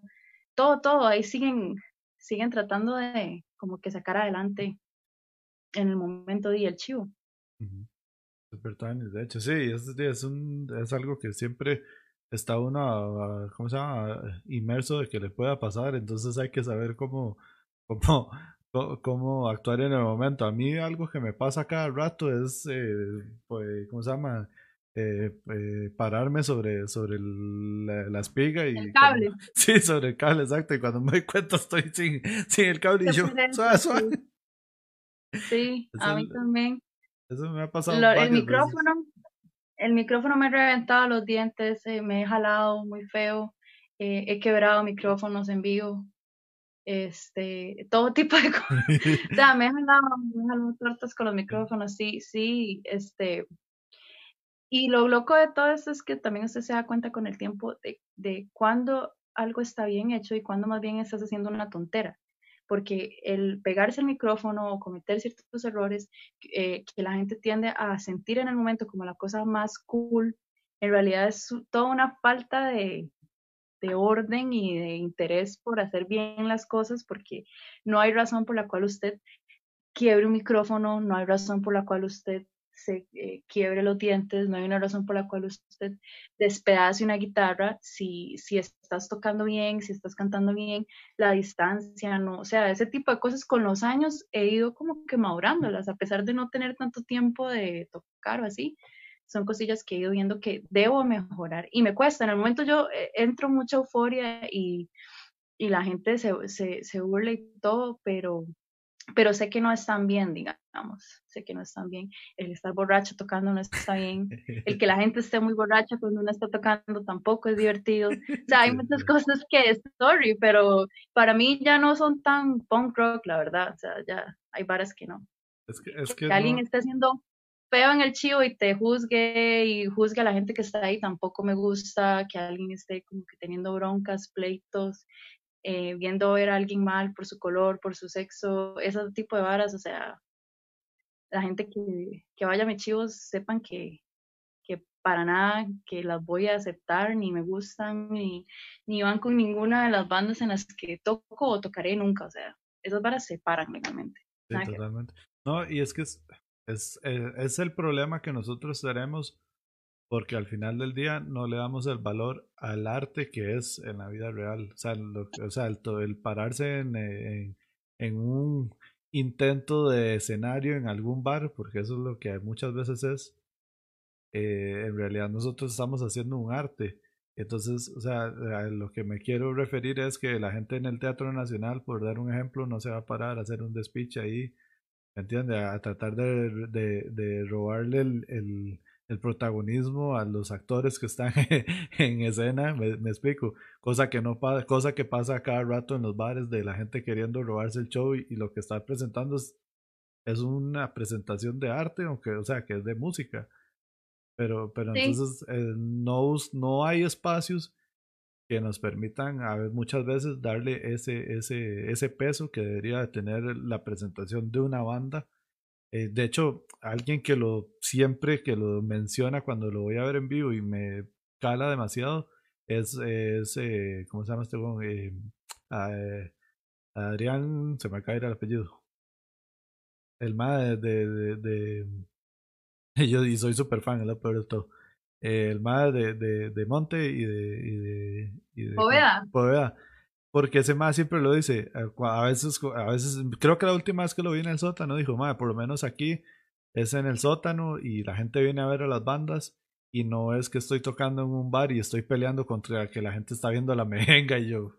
todo, todo, ahí siguen, siguen tratando de como que sacar adelante en el momento de el chivo. Super De hecho, sí, es, es, un, es algo que siempre está uno, ¿cómo se llama? Inmerso de que le pueda pasar, entonces hay que saber cómo, cómo, cómo actuar en el momento. A mí algo que me pasa cada rato es, eh, pues, ¿cómo se llama? Eh, eh, pararme sobre, sobre la, espiga y... El cable. sí, sobre el cable, exacto. Y cuando me doy cuenta estoy sin, sin el cable y yo, suave, suave. Sí, a mí también. Eso me ha pasado. el micrófono, el micrófono me ha reventado los dientes, eh, me he jalado muy feo, eh, he quebrado micrófonos en vivo, este, todo tipo de cosas. o sea, me he jalado, me he jalado tortas con los micrófonos, sí, sí, este. Y lo loco de todo esto es que también usted se da cuenta con el tiempo de, de cuándo algo está bien hecho y cuándo más bien estás haciendo una tontera porque el pegarse el micrófono o cometer ciertos errores eh, que la gente tiende a sentir en el momento como la cosa más cool, en realidad es toda una falta de, de orden y de interés por hacer bien las cosas, porque no hay razón por la cual usted quiebre un micrófono, no hay razón por la cual usted se eh, quiebre los dientes, no hay una razón por la cual usted despedace una guitarra si, si estás tocando bien, si estás cantando bien, la distancia, no, o sea, ese tipo de cosas con los años he ido como que madurándolas, a pesar de no tener tanto tiempo de tocar o así, son cosillas que he ido viendo que debo mejorar y me cuesta, en el momento yo eh, entro mucha euforia y, y la gente se, se, se burla y todo, pero pero sé que no están bien, digamos, sé que no están bien. El estar borracho tocando no está bien. El que la gente esté muy borracha cuando uno está tocando tampoco es divertido. O sea, hay muchas cosas que sorry, pero para mí ya no son tan punk rock, la verdad. O sea, ya hay varas que no. Es que, es que, alguien esté haciendo feo en el chivo y te juzgue y juzgue a la gente que está ahí, tampoco me gusta que alguien esté como que teniendo broncas, pleitos eh, viendo ver a alguien mal por su color, por su sexo, ese tipo de varas, o sea, la gente que, que vaya a mis chivos sepan que, que para nada que las voy a aceptar, ni me gustan, ni, ni van con ninguna de las bandas en las que toco o tocaré nunca, o sea, esas varas se paran legalmente. Sí, totalmente. No, y es que es, es, eh, es el problema que nosotros tenemos porque al final del día no le damos el valor al arte que es en la vida real. O sea, o sea el, el, pararse en, en, un intento de escenario en algún bar, porque eso es lo que muchas veces es, eh, en realidad nosotros estamos haciendo un arte. Entonces, o sea, lo que me quiero referir es que la gente en el Teatro Nacional, por dar un ejemplo, no se va a parar a hacer un despiche ahí, ¿me entiendes? A tratar de, de, de robarle el el protagonismo a los actores que están en escena, me, explico, cosa que no pasa, cosa que pasa cada rato en los bares de la gente queriendo robarse el show y, lo que está presentando es, es, una presentación de arte, aunque, o sea, que es de música. Pero, pero entonces eh, no, no hay espacios que nos permitan a ver, muchas veces darle ese, ese, ese peso que debería tener la presentación de una banda eh, de hecho, alguien que lo siempre que lo menciona cuando lo voy a ver en vivo y me cala demasiado es, es eh, ¿cómo se llama este eh, eh, Adrián, se me acaba de ir el apellido. El más de, de, de, yo y soy súper fan, es lo peor de todo. el más de, de, de Monte y de, y de, y de Poveda porque ese más siempre lo dice. Eh, a veces, a veces, creo que la última vez que lo vi en el sótano dijo, madre, por lo menos aquí es en el sótano y la gente viene a ver a las bandas y no es que estoy tocando en un bar y estoy peleando contra que la gente está viendo la mejenga y yo,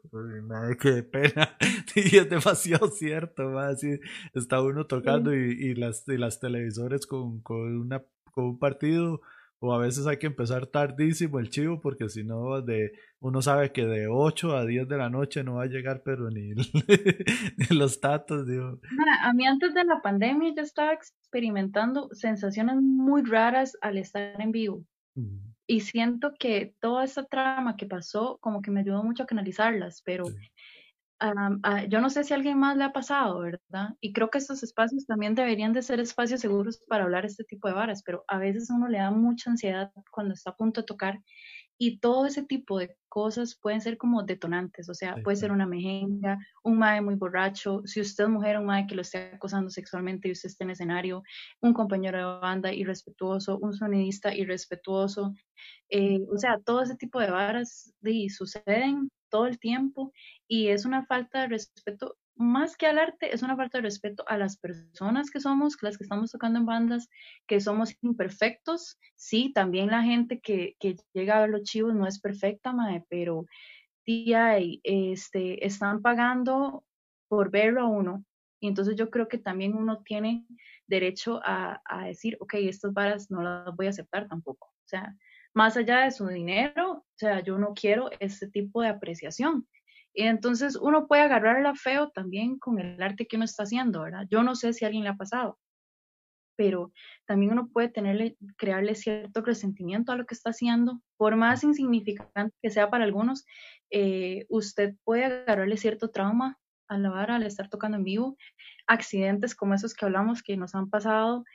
madre, qué pena. y es demasiado cierto, madre, así está uno tocando y, y, las, y las televisores con, con, una, con un partido o a veces hay que empezar tardísimo el chivo porque si no de uno sabe que de 8 a 10 de la noche no va a llegar pero ni, los tatos digo. A mí antes de la pandemia yo estaba experimentando sensaciones muy raras al estar en vivo. y siento que toda esta trama que pasó como que me ayudó mucho a canalizarlas, pero ah, yo no sé si a alguien más le ha pasado, ¿verdad? Y creo que estos espacios también deberían de ser espacios seguros para hablar este tipo de varas, pero a veces uno le da mucha ansiedad cuando está a punto de tocar y todo ese tipo de cosas pueden ser como detonantes, o sea, puede ser una mejenga, un mae muy borracho, si usted es mujer, un mae que lo esté acosando sexualmente y usted está en escenario, un compañero de banda irrespetuoso, un sonidista irrespetuoso, eh, o sea, todo ese tipo de varas suceden todo el tiempo y es una falta de respeto más que al arte, es una falta de respeto a las personas que somos, las que estamos tocando en bandas, que somos imperfectos. Sí, también la gente que, que llega a ver los chivos no es perfecta, mae, pero tía, este, están pagando por verlo a uno. Y entonces yo creo que también uno tiene derecho a, a decir, ok, estas varas no las voy a aceptar tampoco. O sea, más allá de su dinero, o sea, yo no quiero este tipo de apreciación. Y entonces uno puede agarrarla feo también con el arte que uno está haciendo, ¿verdad? Yo no sé si a alguien le ha pasado, pero también uno puede tenerle, crearle cierto resentimiento a lo que está haciendo, por más insignificante que sea para algunos, eh, usted puede agarrarle cierto trauma a la vara al estar tocando en vivo, accidentes como esos que hablamos que nos han pasado,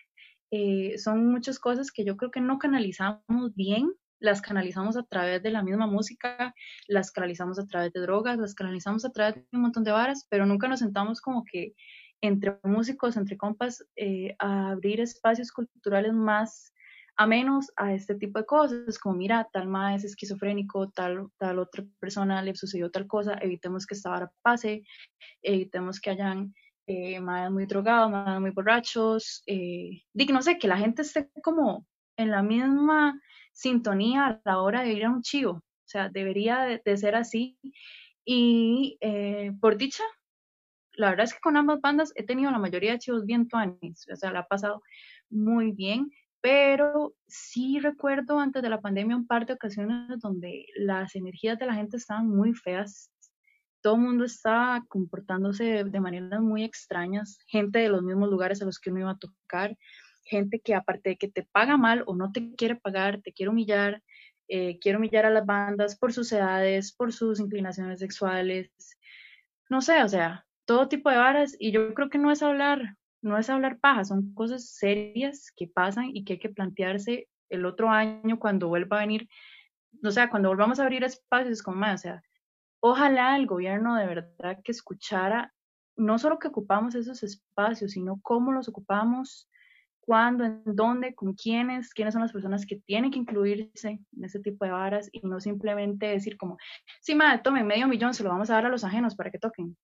eh, son muchas cosas que yo creo que no canalizamos bien las canalizamos a través de la misma música, las canalizamos a través de drogas, las canalizamos a través de un montón de varas, pero nunca nos sentamos como que entre músicos, entre compas, eh, a abrir espacios culturales más amenos a este tipo de cosas, como mira, tal más es esquizofrénico, tal, tal otra persona le sucedió tal cosa, evitemos que esta vara pase, evitemos que hayan eh, muy drogados, más muy borrachos, eh, no sé, que la gente esté como en la misma sintonía a la hora de ir a un chivo. O sea, debería de, ser así. Y eh, por dicha, la verdad es que con ambas bandas he tenido la mayoría de chivos bien tuanis. O sea, la ha pasado muy bien. Pero sí recuerdo antes de la pandemia un par de ocasiones donde las energías de la gente estaban muy feas. Todo el mundo estaba comportándose de maneras muy extrañas. Gente de los mismos lugares a los que uno iba a tocar gente que aparte de que te paga mal o no te quiere pagar, te quiere humillar, eh, quiere humillar a las bandas por sus edades, por sus inclinaciones sexuales, no sé, o sea, todo tipo de varas y yo creo que no es hablar, no es hablar paja, son cosas serias que pasan y que hay que plantearse el otro año cuando vuelva a venir, o sea, cuando volvamos a abrir espacios como más, o sea, ojalá el gobierno de verdad que escuchara no solo que ocupamos esos espacios, sino cómo los ocupamos, cuándo, en dónde, con quiénes, quiénes son las personas que tienen que incluirse en ese tipo de varas y no simplemente decir como, sí, madre, tome medio millón, se lo vamos a dar a los ajenos para que toquen.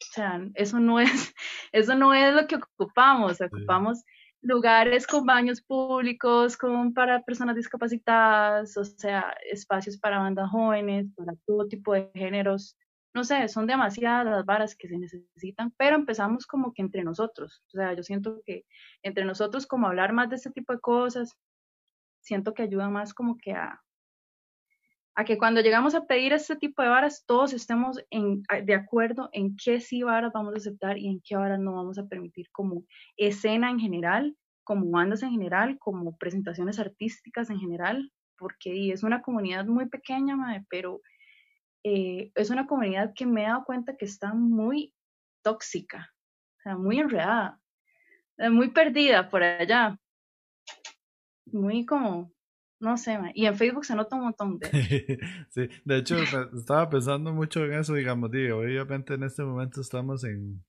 O sea, eso no es, eso no es lo que ocupamos, ocupamos lugares con baños públicos, con para personas discapacitadas, o sea, espacios para bandas jóvenes, para todo tipo de géneros no sé, son demasiadas las varas que se necesitan, pero empezamos como que entre nosotros. O sea, yo siento que entre nosotros como hablar más de este tipo de cosas, siento que ayuda más como que a, a que cuando llegamos a pedir este tipo de varas, todos estemos de acuerdo en qué sí varas vamos a aceptar y en qué varas no vamos a permitir como escena en general, como bandas en general, como presentaciones artísticas en general, porque es una comunidad muy pequeña, pero eh, es una comunidad que me he dado cuenta que está muy tóxica, o sea, muy enredada, eh, muy perdida por allá, muy como, no sé, y en Facebook se nota un montón de... sí, de hecho estaba pensando mucho en eso, digamos, digo, obviamente en este momento estamos en,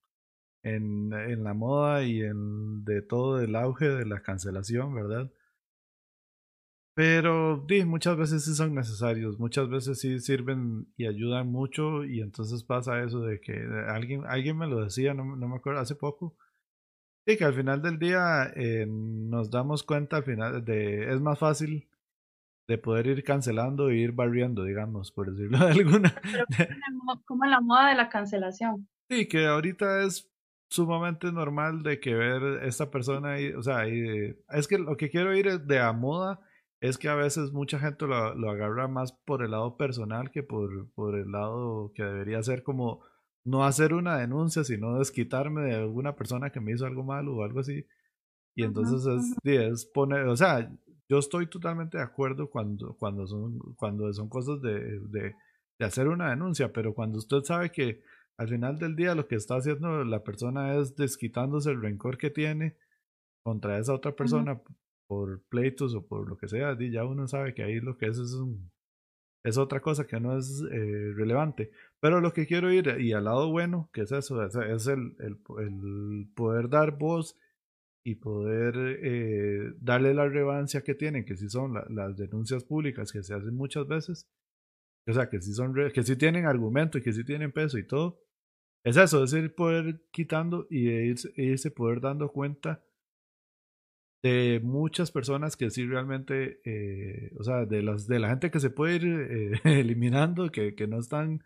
en, en la moda y en de todo el auge de la cancelación, ¿verdad? Pero sí, muchas veces sí son necesarios, muchas veces sí sirven y ayudan mucho y entonces pasa eso de que alguien, alguien me lo decía, no, no me acuerdo, hace poco, y que al final del día eh, nos damos cuenta al final de es más fácil de poder ir cancelando e ir barriendo, digamos, por decirlo de alguna. Como la moda de la cancelación. Sí, que ahorita es sumamente normal de que ver esta persona y, o sea, y, es que lo que quiero ir de a moda es que a veces mucha gente lo, lo, agarra más por el lado personal que por, por el lado que debería ser como no hacer una denuncia, sino desquitarme de alguna persona que me hizo algo malo o algo así. Y entonces es, es poner, o sea, yo estoy totalmente de acuerdo cuando, cuando, son, cuando son cosas de, de, de hacer una denuncia, pero cuando usted sabe que al final del día lo que está haciendo la persona es desquitándose el rencor que tiene contra esa otra persona por pleitos o por lo que sea, ya uno sabe que ahí lo que es es, un, es otra cosa que no es eh, relevante. Pero lo que quiero ir, y al lado bueno, que es eso, es, el, el, el, poder dar voz y poder eh, darle la relevancia que tienen, que si son las denuncias públicas que se hacen muchas veces, o sea, que si son que si tienen argumento y que si tienen peso y todo, es eso, es ir poder quitando y irse, irse poder dando cuenta de muchas personas que sí realmente, eh, o sea, de, las, de la gente que se puede ir eh, eliminando, que, que, no están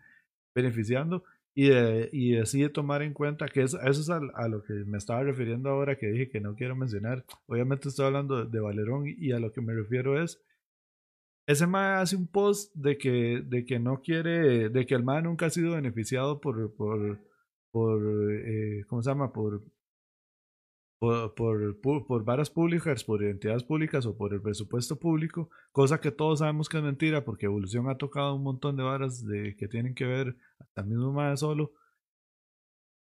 beneficiando, y, de, y así de tomar en cuenta que eso, es a, lo que me estaba refiriendo ahora que dije que no quiero mencionar. Obviamente estoy hablando de, Valerón y a lo que me refiero es, ese MAE hace un post de que, de que no quiere, de que el MAE nunca ha sido beneficiado por, por, por eh, ¿cómo se llama? Por por, por, por, varas públicas, por identidades públicas o por el presupuesto público, cosa que todos sabemos que es mentira porque Evolución ha tocado un montón de varas de, que tienen que ver hasta mismo más solo.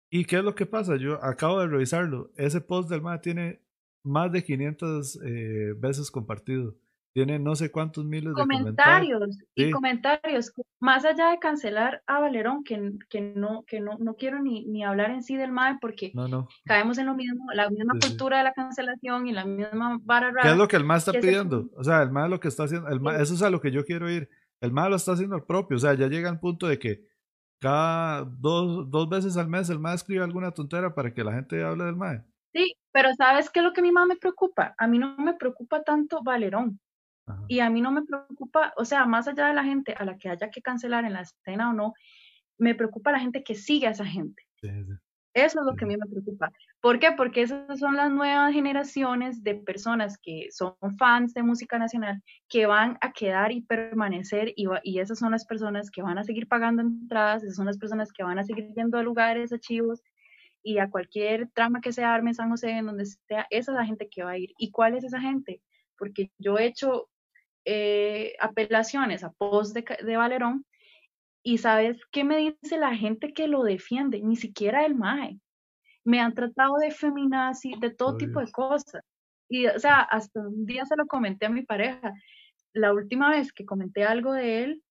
¿Y qué es lo que pasa? Yo acabo de revisarlo. Ese post del MAD tiene más de 500 eh, veces compartido tiene no sé cuántos miles de comentarios. Y comentarios, más allá de cancelar a Valerón, que, que, no, que no, no quiero ni, ni hablar en sí del MAE porque caemos en lo mismo, la misma cultura de la cancelación y la misma vara ¿Qué es lo que el MAE está pidiendo? O sea, el MAE lo que está haciendo, el eso es a lo que yo quiero ir. El MAE lo está haciendo al propio, o sea, ya llega al punto de que cada dos, dos veces al mes el MAE escribe alguna tontera para que la gente hable del MAE. Sí, pero ¿sabes qué es lo que a mí más me preocupa? A mí no me preocupa tanto Valerón. Y a mí no me preocupa, o sea, más allá de la gente a la que haya que cancelar en la escena o no, me preocupa la gente que sigue a esa gente. Eso es lo que a mí me preocupa. ¿Por qué? Porque esas son las nuevas generaciones de personas que son fans de música nacional, que van a quedar y permanecer, y, y esas son las personas que van a seguir pagando entradas, esas son las personas que van a seguir yendo a lugares, archivos, y a cualquier trama que se arme en San José, en donde sea, esa es la gente que va a ir. ¿Y cuál es esa gente? Porque yo he hecho eh, apelaciones a post de, de, Valerón y sabes qué me dice la gente que lo defiende, ni siquiera el MAE. Me han tratado de feminazi, de todo tipo de cosas. Y, o sea, hasta un día se lo comenté a mi pareja. La última vez que comenté algo de él,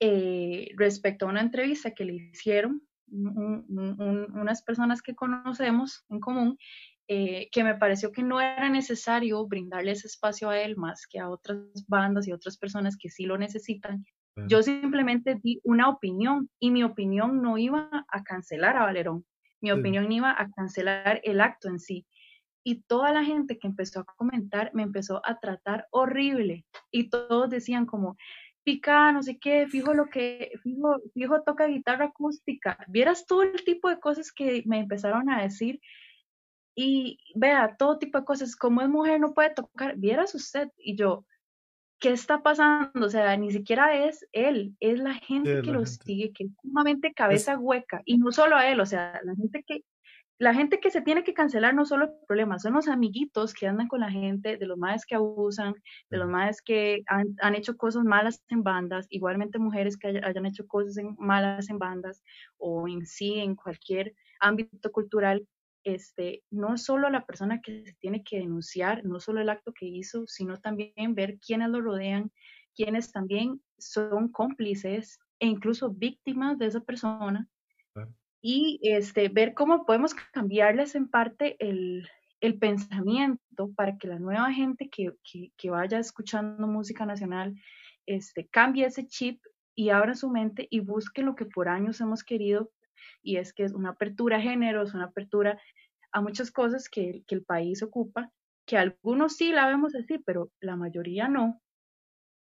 eh, respecto a una entrevista que le hicieron unas personas que conocemos en común, eh, que me pareció que no era necesario brindarle ese espacio a él más que a otras bandas y otras personas que sí lo necesitan. Yo simplemente di una opinión y mi opinión no iba a cancelar a Valerón, mi opinión iba a cancelar el acto en sí. Y toda la gente que empezó a comentar me empezó a tratar horrible y todos decían como, pica, no sé qué, fijo lo que, fijo, fijo toca guitarra acústica. Vieras todo el tipo de cosas que me empezaron a decir y vea, todo tipo de cosas, como es mujer no puede tocar, vieras usted, y yo, ¿qué está pasando? O sea, ni siquiera es él, es la gente que lo sigue, que es sumamente cabeza hueca, y no solo a él, o sea, la gente que, la gente que se tiene que cancelar no solo el problema, son los amiguitos que andan con la gente, de los madres que abusan, de los madres que han, han, hecho cosas malas en bandas, igualmente mujeres que hayan hecho cosas malas en bandas o en sí, en cualquier ámbito cultural, este, no solo la persona que se tiene que denunciar, no solo el acto que hizo, sino también ver quiénes lo rodean, quiénes también son cómplices e incluso víctimas de esa persona. Y este, ver cómo podemos cambiarles en parte el, el pensamiento para que la nueva gente que, que, que, vaya escuchando música nacional este, cambie ese chip y abra su mente y busque lo que por años hemos querido, y es que es una apertura a género, es una apertura a muchas cosas que, que, el país ocupa, que algunos sí la vemos así, pero la mayoría no.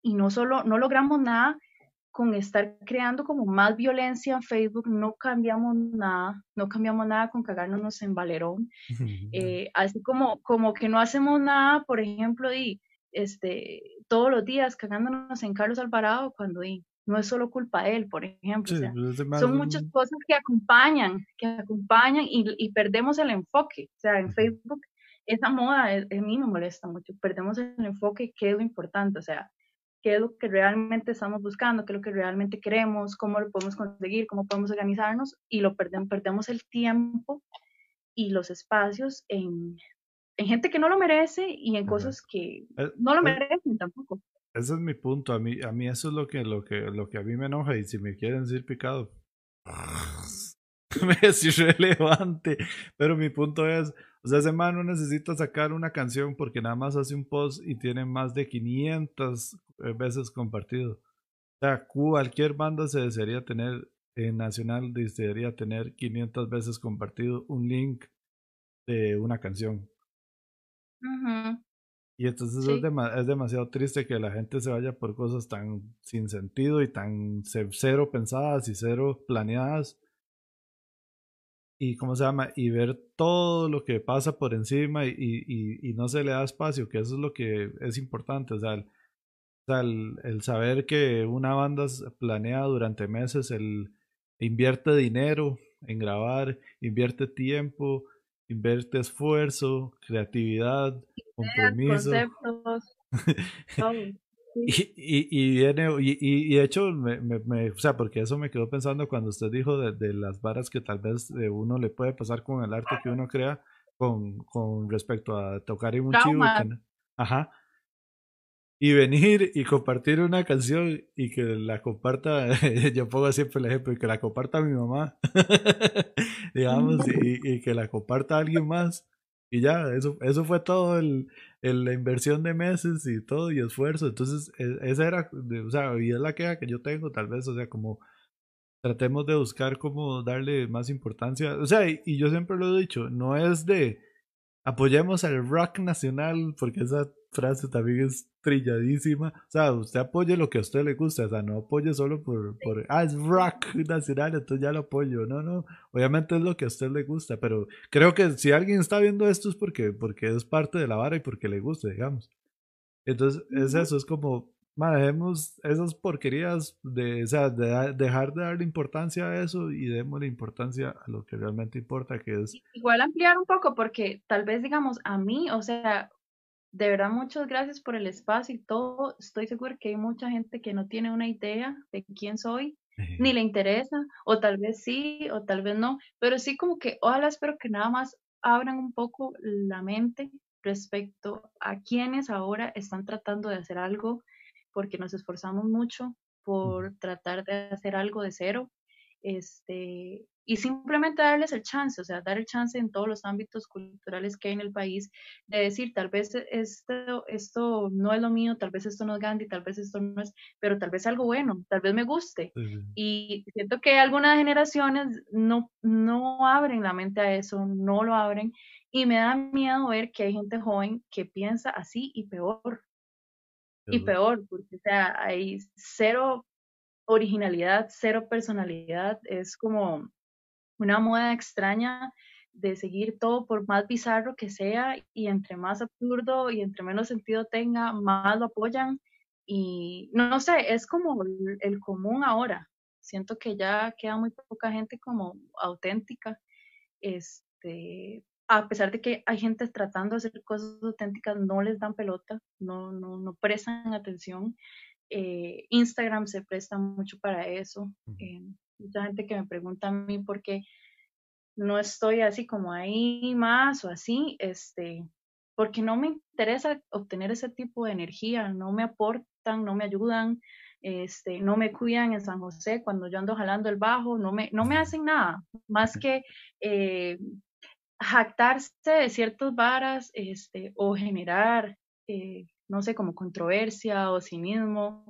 Y no solo, no logramos nada con estar creando como más violencia en Facebook, no cambiamos nada, no cambiamos nada con cagárnoslos en Valerón, eh, así como, como que no hacemos nada, por ejemplo, y este, todos los días cagándonos en Carlos Alvarado cuando y, no es solo culpa de él, por ejemplo. son muchas cosas que acompañan, que acompañan y, perdemos el enfoque. O sea, en Facebook esa moda a mí me molesta mucho. Perdemos el enfoque, qué es lo importante, o sea, qué es lo que realmente estamos buscando, qué es lo que realmente queremos, cómo lo podemos conseguir, cómo podemos organizarnos y lo perdemos, perdemos el tiempo y los espacios en, en gente que no lo merece y en cosas que eh, no lo eh, merecen tampoco. Ese es mi punto. A mí, a mí eso es lo que, lo que, lo que a mí me enoja. Y si me quieren decir picado, es irrelevante. Pero mi punto es, o sea, ese man no necesita sacar una canción porque nada más hace un post y tiene más de 500 eh, veces compartido. O sea, cualquier banda se desearía tener, en Nacional desearía tener 500 veces compartido un link de una canción. Y entonces es, es, demasiado triste que la gente se vaya por cosas tan sin sentido y tan cero pensadas y cero planeadas. Y cómo se llama, y ver todo lo que pasa por encima y, y, y no se le da espacio, que eso es lo que es importante. O sea, el, el, saber que una banda planea durante meses, el invierte dinero en grabar, invierte tiempo, invierte esfuerzo, creatividad, compromiso. y, y, y, viene, y, y, de hecho, me, me, o sea, porque eso me quedó pensando cuando usted dijo de, de las varas que tal vez uno le puede pasar con el arte que uno crea con, con respecto a tocar en un chivo. Ajá y venir y compartir una canción y que la comparta, yo pongo siempre el ejemplo, y que la comparta mi mamá, digamos, y, y, que la comparta alguien más. Y ya, eso, eso fue todo el, la inversión de meses y todo y esfuerzo. Entonces, e, esa era, o sea, y es la queja que yo tengo, tal vez, o sea, como tratemos de buscar cómo darle más importancia. O sea, y, y yo siempre lo he dicho, no es de apoyemos al rock nacional, porque esa frase también es trilladísima. O sea, usted apoye lo que a usted le gusta, o sea, no apoye solo por, por ah, es rock nacional, entonces ya lo apoyo. No, no, obviamente es lo que a usted le gusta, pero creo que si alguien está viendo esto es porque, porque es parte de la vara y porque le gusta, digamos. Entonces, es eso, es como, dejemos esas porquerías de, o sea, de dejar de darle importancia a eso y démosle importancia a lo que realmente importa, que es... Igual ampliar un poco, porque tal vez, digamos, a mí, o sea, de verdad muchas gracias por el espacio y todo. Estoy segura que hay mucha gente que no tiene una idea de quién soy, ni le interesa, o tal vez sí, o tal vez no, pero sí como que ojalá espero que nada más abran un poco la mente respecto a quienes ahora están tratando de hacer algo porque nos esforzamos mucho por tratar de hacer algo de cero. Este, y simplemente darles el chance, o sea, dar el chance en todos los ámbitos culturales que hay en el país, de decir, tal vez esto, esto no es lo mío, tal vez esto no es Gandhi, tal vez esto no es, pero tal vez algo bueno, tal vez me guste. Y siento que algunas generaciones no, no abren la mente a eso, no lo abren, y me da miedo ver que hay gente joven que piensa así y peor. Y peor, porque o sea, hay cero originalidad, cero personalidad, es como una moda extraña de seguir todo por más bizarro que sea y entre más absurdo y entre menos sentido tenga, más lo apoyan y no, sé, es como el, común ahora. Siento que ya queda muy poca gente como auténtica, este, a pesar de que hay gente tratando de hacer cosas auténticas, no les dan pelota, no, no, no prestan atención eh, Instagram se presta mucho para eso. Eh, mucha gente que me pregunta a mí por qué no estoy así como ahí más o así, este, porque no me interesa obtener ese tipo de energía, no me aportan, no me ayudan, este, no me cuidan en San José cuando yo ando jalando el bajo, no me, no me hacen nada, más que eh, jactarse de ciertas varas este, o generar eh, no sé, como controversia o cinismo,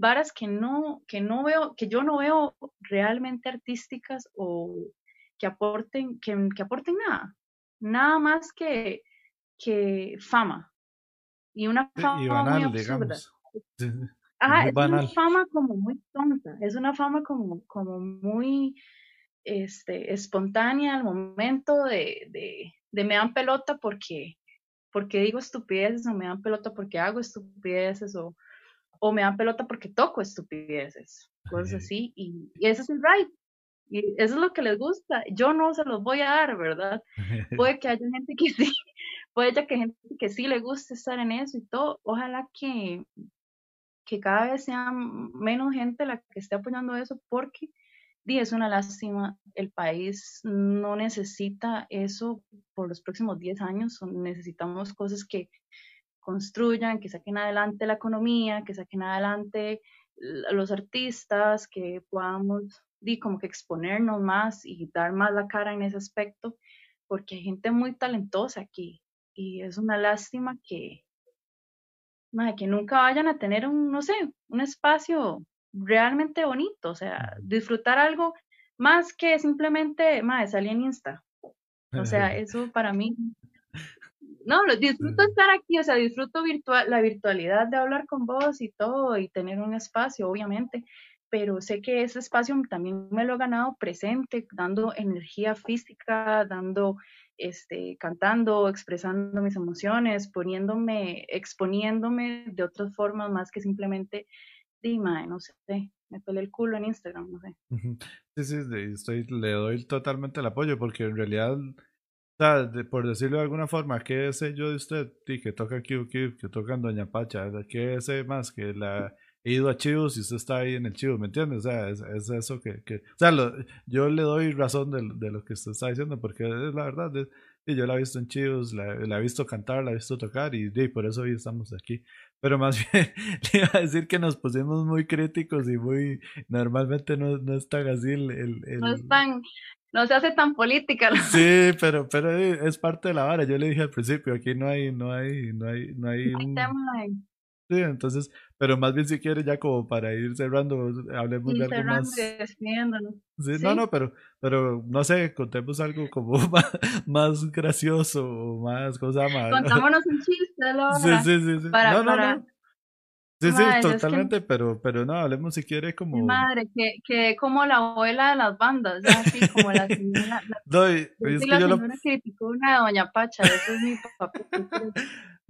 varas que no, que no veo, que yo no veo realmente artísticas o que aporten, que, que aporten nada, nada más que, que fama. Y una fama muy absurda. Ajá, es una fama como muy tonta, es una fama como, como muy este, espontánea al momento de, de, de me dan pelota porque porque digo estupideces o me dan pelota porque hago estupideces o, o me dan pelota porque toco estupideces, cosas así. Y, eso es el right. Y eso es lo que les gusta. Yo no se los voy a dar, ¿verdad? Puede que haya gente que sí, puede que gente que sí le guste estar en eso y todo, ojalá que, que cada vez sea menos gente la que esté apoyando eso, porque di, es una lástima, el país no necesita eso por los próximos 10 años, necesitamos cosas que construyan, que saquen adelante la economía, que saquen adelante los artistas, que podamos di, como que exponernos más y dar más la cara en ese aspecto, porque hay gente muy talentosa aquí y es una lástima que, que nunca vayan a tener un, no sé, un espacio realmente bonito, o sea, disfrutar algo más que simplemente, madre, salir en Insta. O sea, eso para mí, no, lo disfruto estar aquí, o sea, disfruto virtual, la virtualidad de hablar con vos y todo y tener un espacio, obviamente, pero sé que ese espacio también me lo he ganado presente, dando energía física, dando, este, cantando, expresando mis emociones, poniéndome, exponiéndome de otras formas más que simplemente, dime, no sé, me pele el culo en Instagram, no sé. Sí, sí, estoy, le doy totalmente el apoyo porque en realidad, por decirlo de alguna forma, ¿qué sé yo de usted? Sí, que toca Q, que toca en Doña Pacha, ¿qué sé más que la he ido a Chivos y usted está ahí en el Chivos, ¿me entiende? O sea, es, es eso que, que, o sea, yo le doy razón de, de, lo que usted está diciendo, porque es la verdad, y yo la he visto en Chivos, la, la, he visto cantar, la he visto tocar, y, y, por eso hoy estamos aquí. Pero más bien, le iba a decir que nos pusimos muy críticos y muy, normalmente no, no es tan así el... el, No es tan, no se hace tan política. Sí, pero, pero es parte de la vara. Yo le dije al principio, aquí no hay, no hay, no hay, no hay, un... Sí, entonces, pero más bien si quieres ya como para ir cerrando, hablemos de algo más. Sí, no, no, pero, pero no sé, contemos algo como más, gracioso o más, cosa más. Contámonos un chiste, Laura. Sí, sí, sí. sí. no, no, no. Sí, sí, totalmente, pero, pero no, hablemos si quiere como... Madre, que, que como la abuela de las bandas, ya así como la señora... La, no, es que la yo lo... criticó una doña Pacha, eso es mi papá.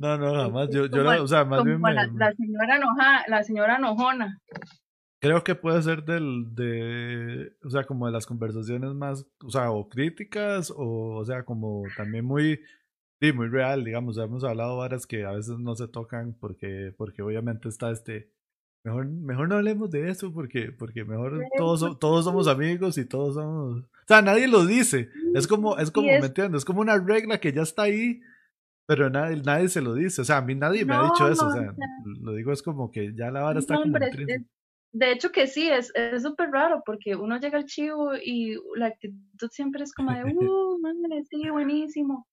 No, no, jamás. Yo, yo la, o sea, más bien. Me, la, señora enoja, la señora enojona. Creo que puede ser del, de, o sea, como de las conversaciones más, o sea, o críticas, o, o sea, como también muy, sí, muy real, digamos. hemos hablado varias que a veces no se tocan porque, porque obviamente está este, mejor, mejor no hablemos de eso porque, porque mejor todos, todos somos amigos y todos somos, o sea, nadie lo dice. Es como, es como, ¿me entiendes? Es como una regla que ya está ahí pero nadie, nadie se lo dice, o sea, a mí nadie me ha dicho eso, o sea, lo digo es como que ya la vara está como De hecho que sí, es súper raro porque uno llega al chivo y la actitud siempre es como de, uh, madre, sí, buenísimo.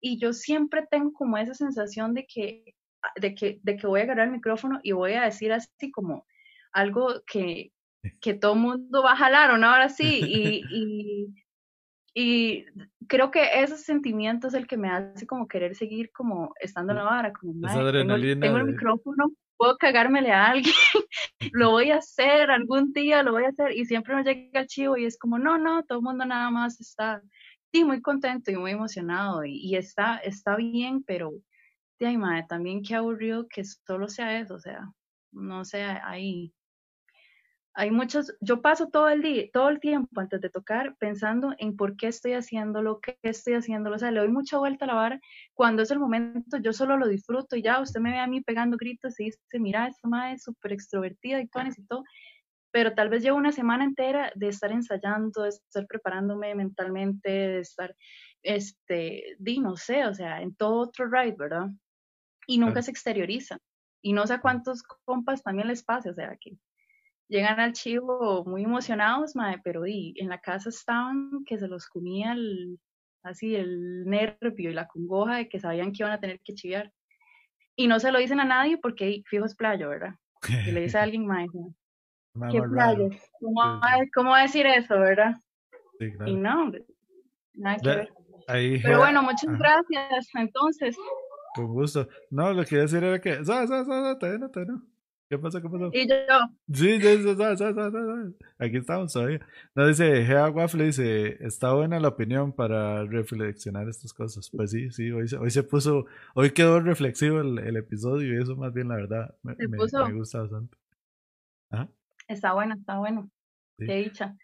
Y yo siempre tengo como esa sensación de que, ah, de que, de que voy a agarrar el micrófono y voy a decir así como algo que, que todo el mundo va a jalar, ¿o no? Ahora sí, y, y y creo que ese sentimiento es el que me hace como querer seguir como estando en la vara, como tengo, tengo, el micrófono, puedo cagármele a alguien, lo voy a hacer algún día, lo voy a hacer y siempre me llega el chivo y es como, no, no, todo el mundo nada más está sí, muy contento y muy emocionado y, está, está bien, pero ay, madre, también qué aburrido que solo sea eso, o sea, no sé, ahí hay muchos, yo paso todo el día, todo el tiempo antes de tocar pensando en por qué estoy haciéndolo, qué estoy haciéndolo, o sea, le doy mucha vuelta a la vara, cuando es el momento yo solo lo disfruto y ya usted me ve a mí pegando gritos y dice, mira, esta madre es súper extrovertida y todo, y todo, pero tal vez llevo una semana entera de estar ensayando, de estar preparándome mentalmente, de estar, este, di, no sé, o sea, en todo otro ride, ¿verdad? Y nunca se exterioriza. Y no sé a cuántos compas también les pase, o sea, que llegan al chivo muy emocionados, madre, pero y, en la casa estaban que se los comía el, así el nervio y la congoja de que sabían que iban a tener que chiviar. Y no se lo dicen a nadie porque fijo es playo, ¿verdad? Y le dice a alguien, madre, ¿qué playo? ¿Cómo, ¿Cómo, va a decir eso, verdad? Sí, claro. Y no, nada que ver. Ahí, pero bueno, muchas gracias, entonces. Con gusto. No, lo que decir era que... No, no, ¿Qué pasó? ¿Qué pasó? Y yo. Sí, sí, sí, aquí estamos todavía. No, dice, Gea Waffle dice, está buena la opinión para reflexionar estas cosas. Pues sí, sí, hoy se, hoy se puso, hoy quedó reflexivo el, el episodio y eso más bien, la verdad, me, me, me gusta bastante. Está bueno, está bueno. Qué dicha.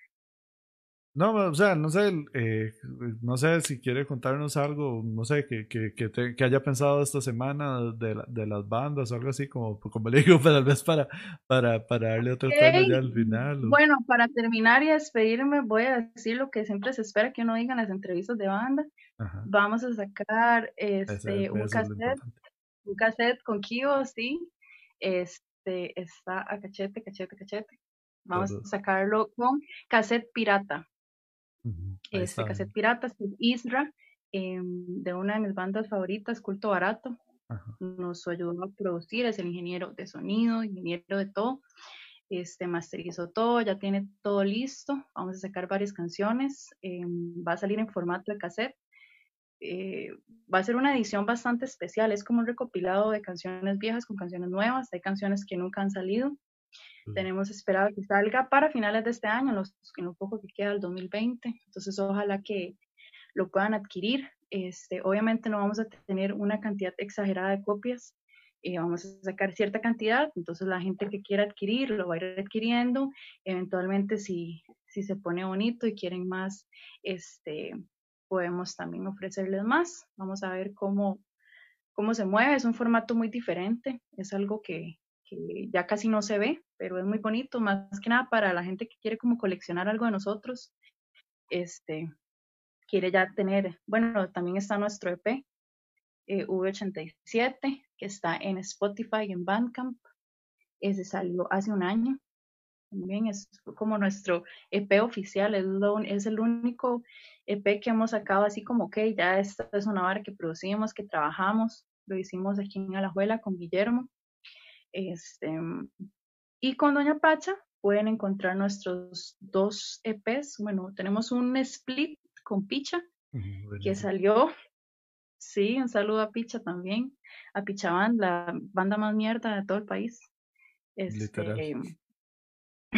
No, o sea, no sé, eh, no sé si quiere contarnos algo, no sé, que, que, que, haya pensado esta semana de, de, las bandas o algo así, como, como le digo, tal vez para, para, para darle otro tono ya al final. Bueno, para terminar y despedirme, voy a decir lo que siempre se espera que uno diga en las entrevistas de banda. Vamos a sacar este, un, cassette, un cassette con Kio, sí. Este, está a cachete, cachete, cachete. Vamos a sacarlo con cassette pirata este cassette piratas, Isra, em, de una de mis bandas favoritas, Culto Barato. Nos ayudó a producir, es el ingeniero de sonido, ingeniero de todo. Este masterizó todo, ya tiene todo listo. Vamos a sacar varias canciones. Em, va a salir en formato de cassette. Eh, va a ser una edición bastante especial. Es como un recopilado de canciones viejas con canciones nuevas. Hay canciones que nunca han salido. Tenemos esperado que salga para finales de este año, los, en lo poco que queda del 2020. Entonces, ojalá que lo puedan adquirir. Este, obviamente no vamos a tener una cantidad exagerada de copias, eh, vamos a sacar cierta cantidad, entonces la gente que quiera adquirir lo va a ir adquiriendo. Eventualmente, si, si se pone bonito y quieren más, este, podemos también ofrecerles más. Vamos a ver cómo, cómo se mueve. Es un formato muy diferente, es algo que, ya casi no se ve, pero es muy bonito, más que nada para la gente que quiere como coleccionar algo de nosotros, este, quiere ya tener, bueno, también está nuestro EP, eh, V87, que está en Spotify y en Bandcamp, ese salió hace un año, también es como nuestro EP oficial, es, es el único EP que hemos sacado así como que ya esta es una vara que producimos, que trabajamos, lo hicimos aquí en Alajuela con Guillermo, este, y con Doña Pacha pueden encontrar nuestros dos EPs. Bueno, tenemos un split con Picha que salió. Sí, un saludo a Picha también, a Pichaband, la banda más mierda de todo el país. Este, eh,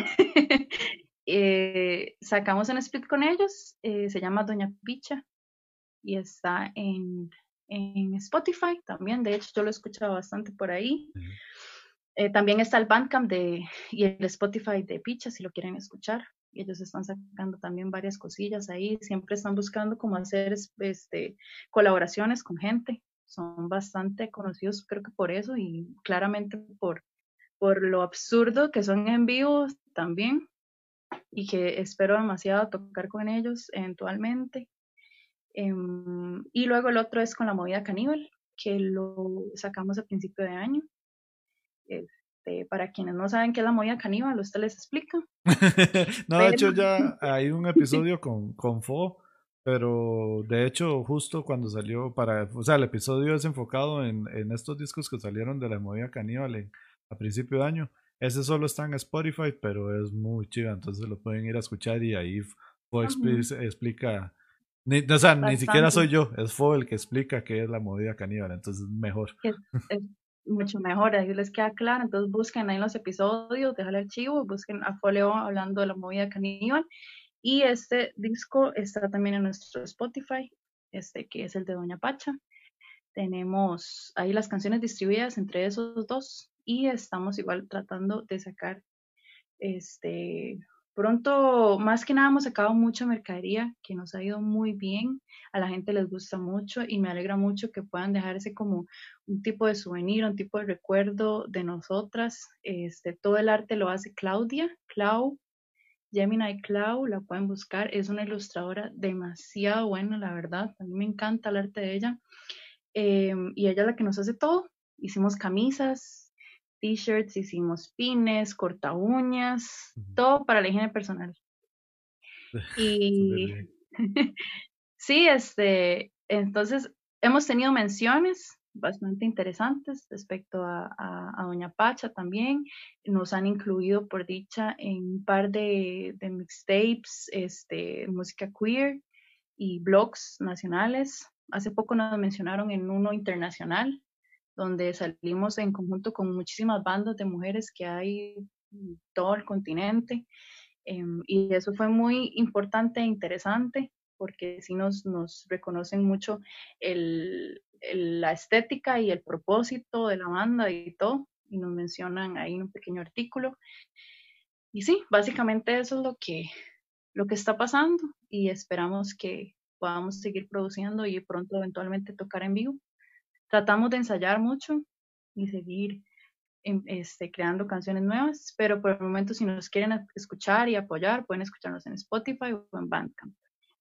sacamos un split con ellos, eh, se llama Doña Picha y está en, en, Spotify también. De hecho, yo lo he escuchado bastante por ahí. Eh, también está el Bandcamp de, y el Spotify de Picha, si lo quieren escuchar. Ellos están sacando también varias cosillas ahí. Siempre están buscando cómo hacer este, colaboraciones con gente. Son bastante conocidos, creo que por eso, y claramente por, por lo absurdo que son en vivo también. Y que espero demasiado tocar con ellos eventualmente. Em, y luego el otro es con la movida caníbal, que lo sacamos a principio de año este, para quienes no saben qué es la movida caníbal, usted les explica. no, de hecho ya hay un episodio con, con Fo, pero de hecho justo cuando salió para, o sea, el episodio es enfocado en, en estos discos que salieron de la movida caníbal a principio de año. Ese solo está en Spotify, pero es muy chido, entonces lo pueden ir a escuchar y ahí Fo explica, ni, o sea, ni siquiera soy yo, es Fo el que explica qué es la movida caníbal, entonces mejor mucho mejor, ahí les queda claro, entonces busquen ahí los episodios, dejar el archivo, busquen a Foleo hablando de la movida caníbal y este disco está también en nuestro Spotify, este que es el de Doña Pacha. Tenemos ahí las canciones distribuidas entre esos dos y estamos igual tratando de sacar este Pronto, más que nada, hemos sacado mucha mercadería que nos ha ido muy bien, a la gente les gusta mucho y me alegra mucho que puedan dejarse como un tipo de souvenir, un tipo de recuerdo de nosotras. Este, todo el arte lo hace Claudia, Clau, Gemini Clau, la pueden buscar, es una ilustradora demasiado buena, la verdad, a mí me encanta el arte de ella. Em, y ella es la que nos hace todo. Hicimos camisas, t-shirts, hicimos pines, corta uñas, todo para la higiene personal. Y sí, este, entonces hemos tenido menciones bastante interesantes respecto a, a, Doña Pacha también. Nos han incluido, por dicha, en un par de, de mixtapes, este, música queer y blogs nacionales. Hace poco nos mencionaron en uno internacional donde salimos en conjunto con muchísimas bandas de mujeres que hay en todo el continente. Em, y eso fue muy importante e interesante porque sí nos, reconocen mucho el, la estética y el propósito de la banda y todo, y nos mencionan ahí un pequeño artículo. Y sí, básicamente eso es lo que, lo que está pasando y esperamos que podamos seguir produciendo y pronto eventualmente tocar en vivo. Tratamos de ensayar mucho y seguir em, este, creando canciones nuevas, pero por el momento si nos quieren escuchar y apoyar, pueden escucharnos en Spotify o en Bandcamp.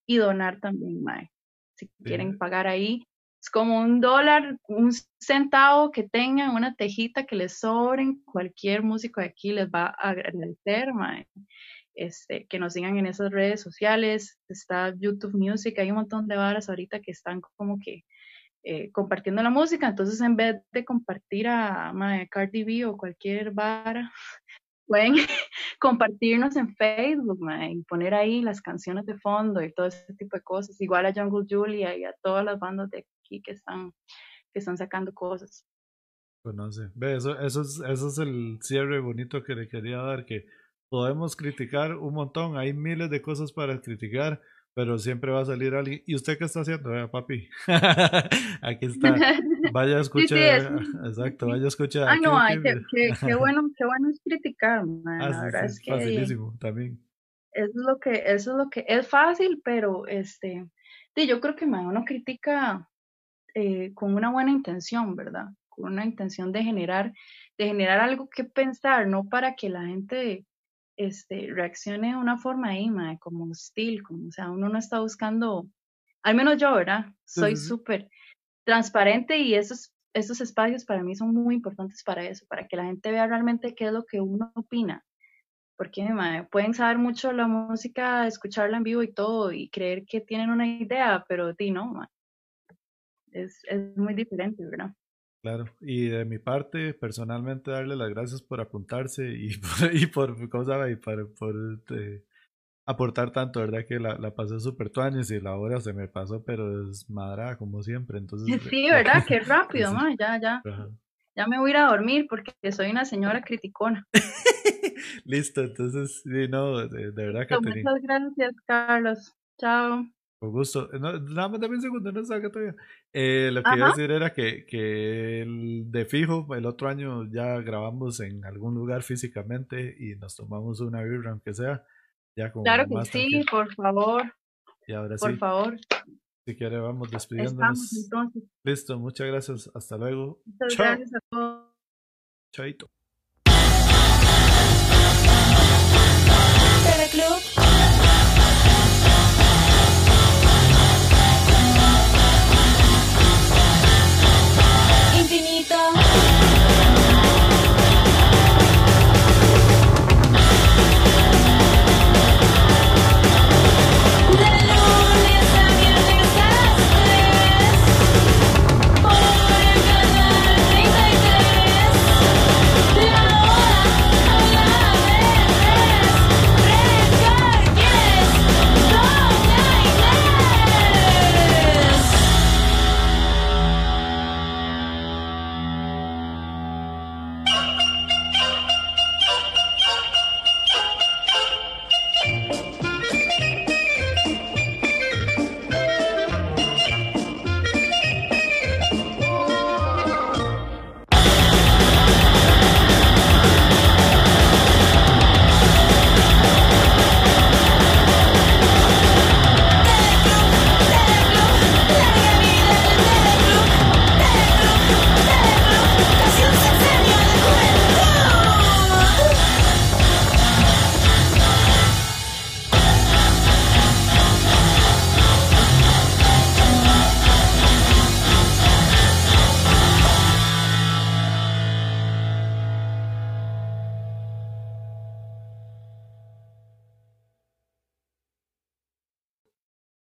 Y donar también, Mae. Si quieren pagar ahí, es como un dólar, un centavo que tengan, una tejita que les sobren, cualquier músico de aquí les va a agradecer, mae. Este, que nos sigan en esas redes sociales, está YouTube Music, hay un montón de varas ahorita que están como que eh, compartiendo la música, entonces en vez de compartir a, a Cardi B o cualquier vara, pueden compartirnos en Facebook y poner ahí las canciones de fondo y todo ese tipo de cosas, igual a Jungle Julia y a todas las bandas de aquí que están, que están sacando cosas. Conoce, ve, eso, eso, es, eso es el cierre bonito que le quería dar, que podemos criticar un montón, hay miles de cosas para criticar, pero siempre va a salir alguien. ¿Y usted qué está haciendo, papi? Aquí está. Vaya a escuchar. exacto, vaya a escuchar. Ah, no, ay, qué, qué, bueno, qué bueno es criticar, ah, la verdad es que. Facilísimo, también. Eso es lo que, eso es lo que es fácil, pero este, yo creo que man, uno critica eh, con una buena intención, ¿verdad? Con una intención de generar, de generar algo que pensar, no para que la gente este, reaccione de una forma ahí, como hostil, como, o sea, uno no está buscando, al menos yo, ¿verdad? Soy súper transparente y esos, esos espacios para mí son muy importantes para eso, para que la gente vea realmente qué es lo que uno opina. Porque pueden saber mucho la música, escucharla en vivo y todo, y creer que tienen una idea, pero ti no, Es, es muy diferente, ¿verdad? Claro, y de mi parte, personalmente, darle las gracias por apuntarse y por, y por ¿cómo Y por, por este, aportar tanto, ¿verdad? Que la, la pasé súper tuanes y la hora se me pasó, pero es madra como siempre, entonces... Sí, ¿verdad? Qué rápido, ma, ya, ya. Ya me voy a ir a dormir porque soy una señora criticona. Listo, entonces, sí, no, de, verdad que... Muchas gracias, Carlos. Chao. Con gusto. No, nada más dame un segundo, no salga todavía. Eh, lo que iba a decir era que, que el, de fijo, el otro año ya grabamos en algún lugar físicamente y nos tomamos una birra, aunque sea. Ya como claro que sí, por favor. Y ahora por favor. Si quiere, vamos despidiéndonos. entonces. Listo, muchas gracias. Hasta luego. Muchas gracias a todos. Chaito. Club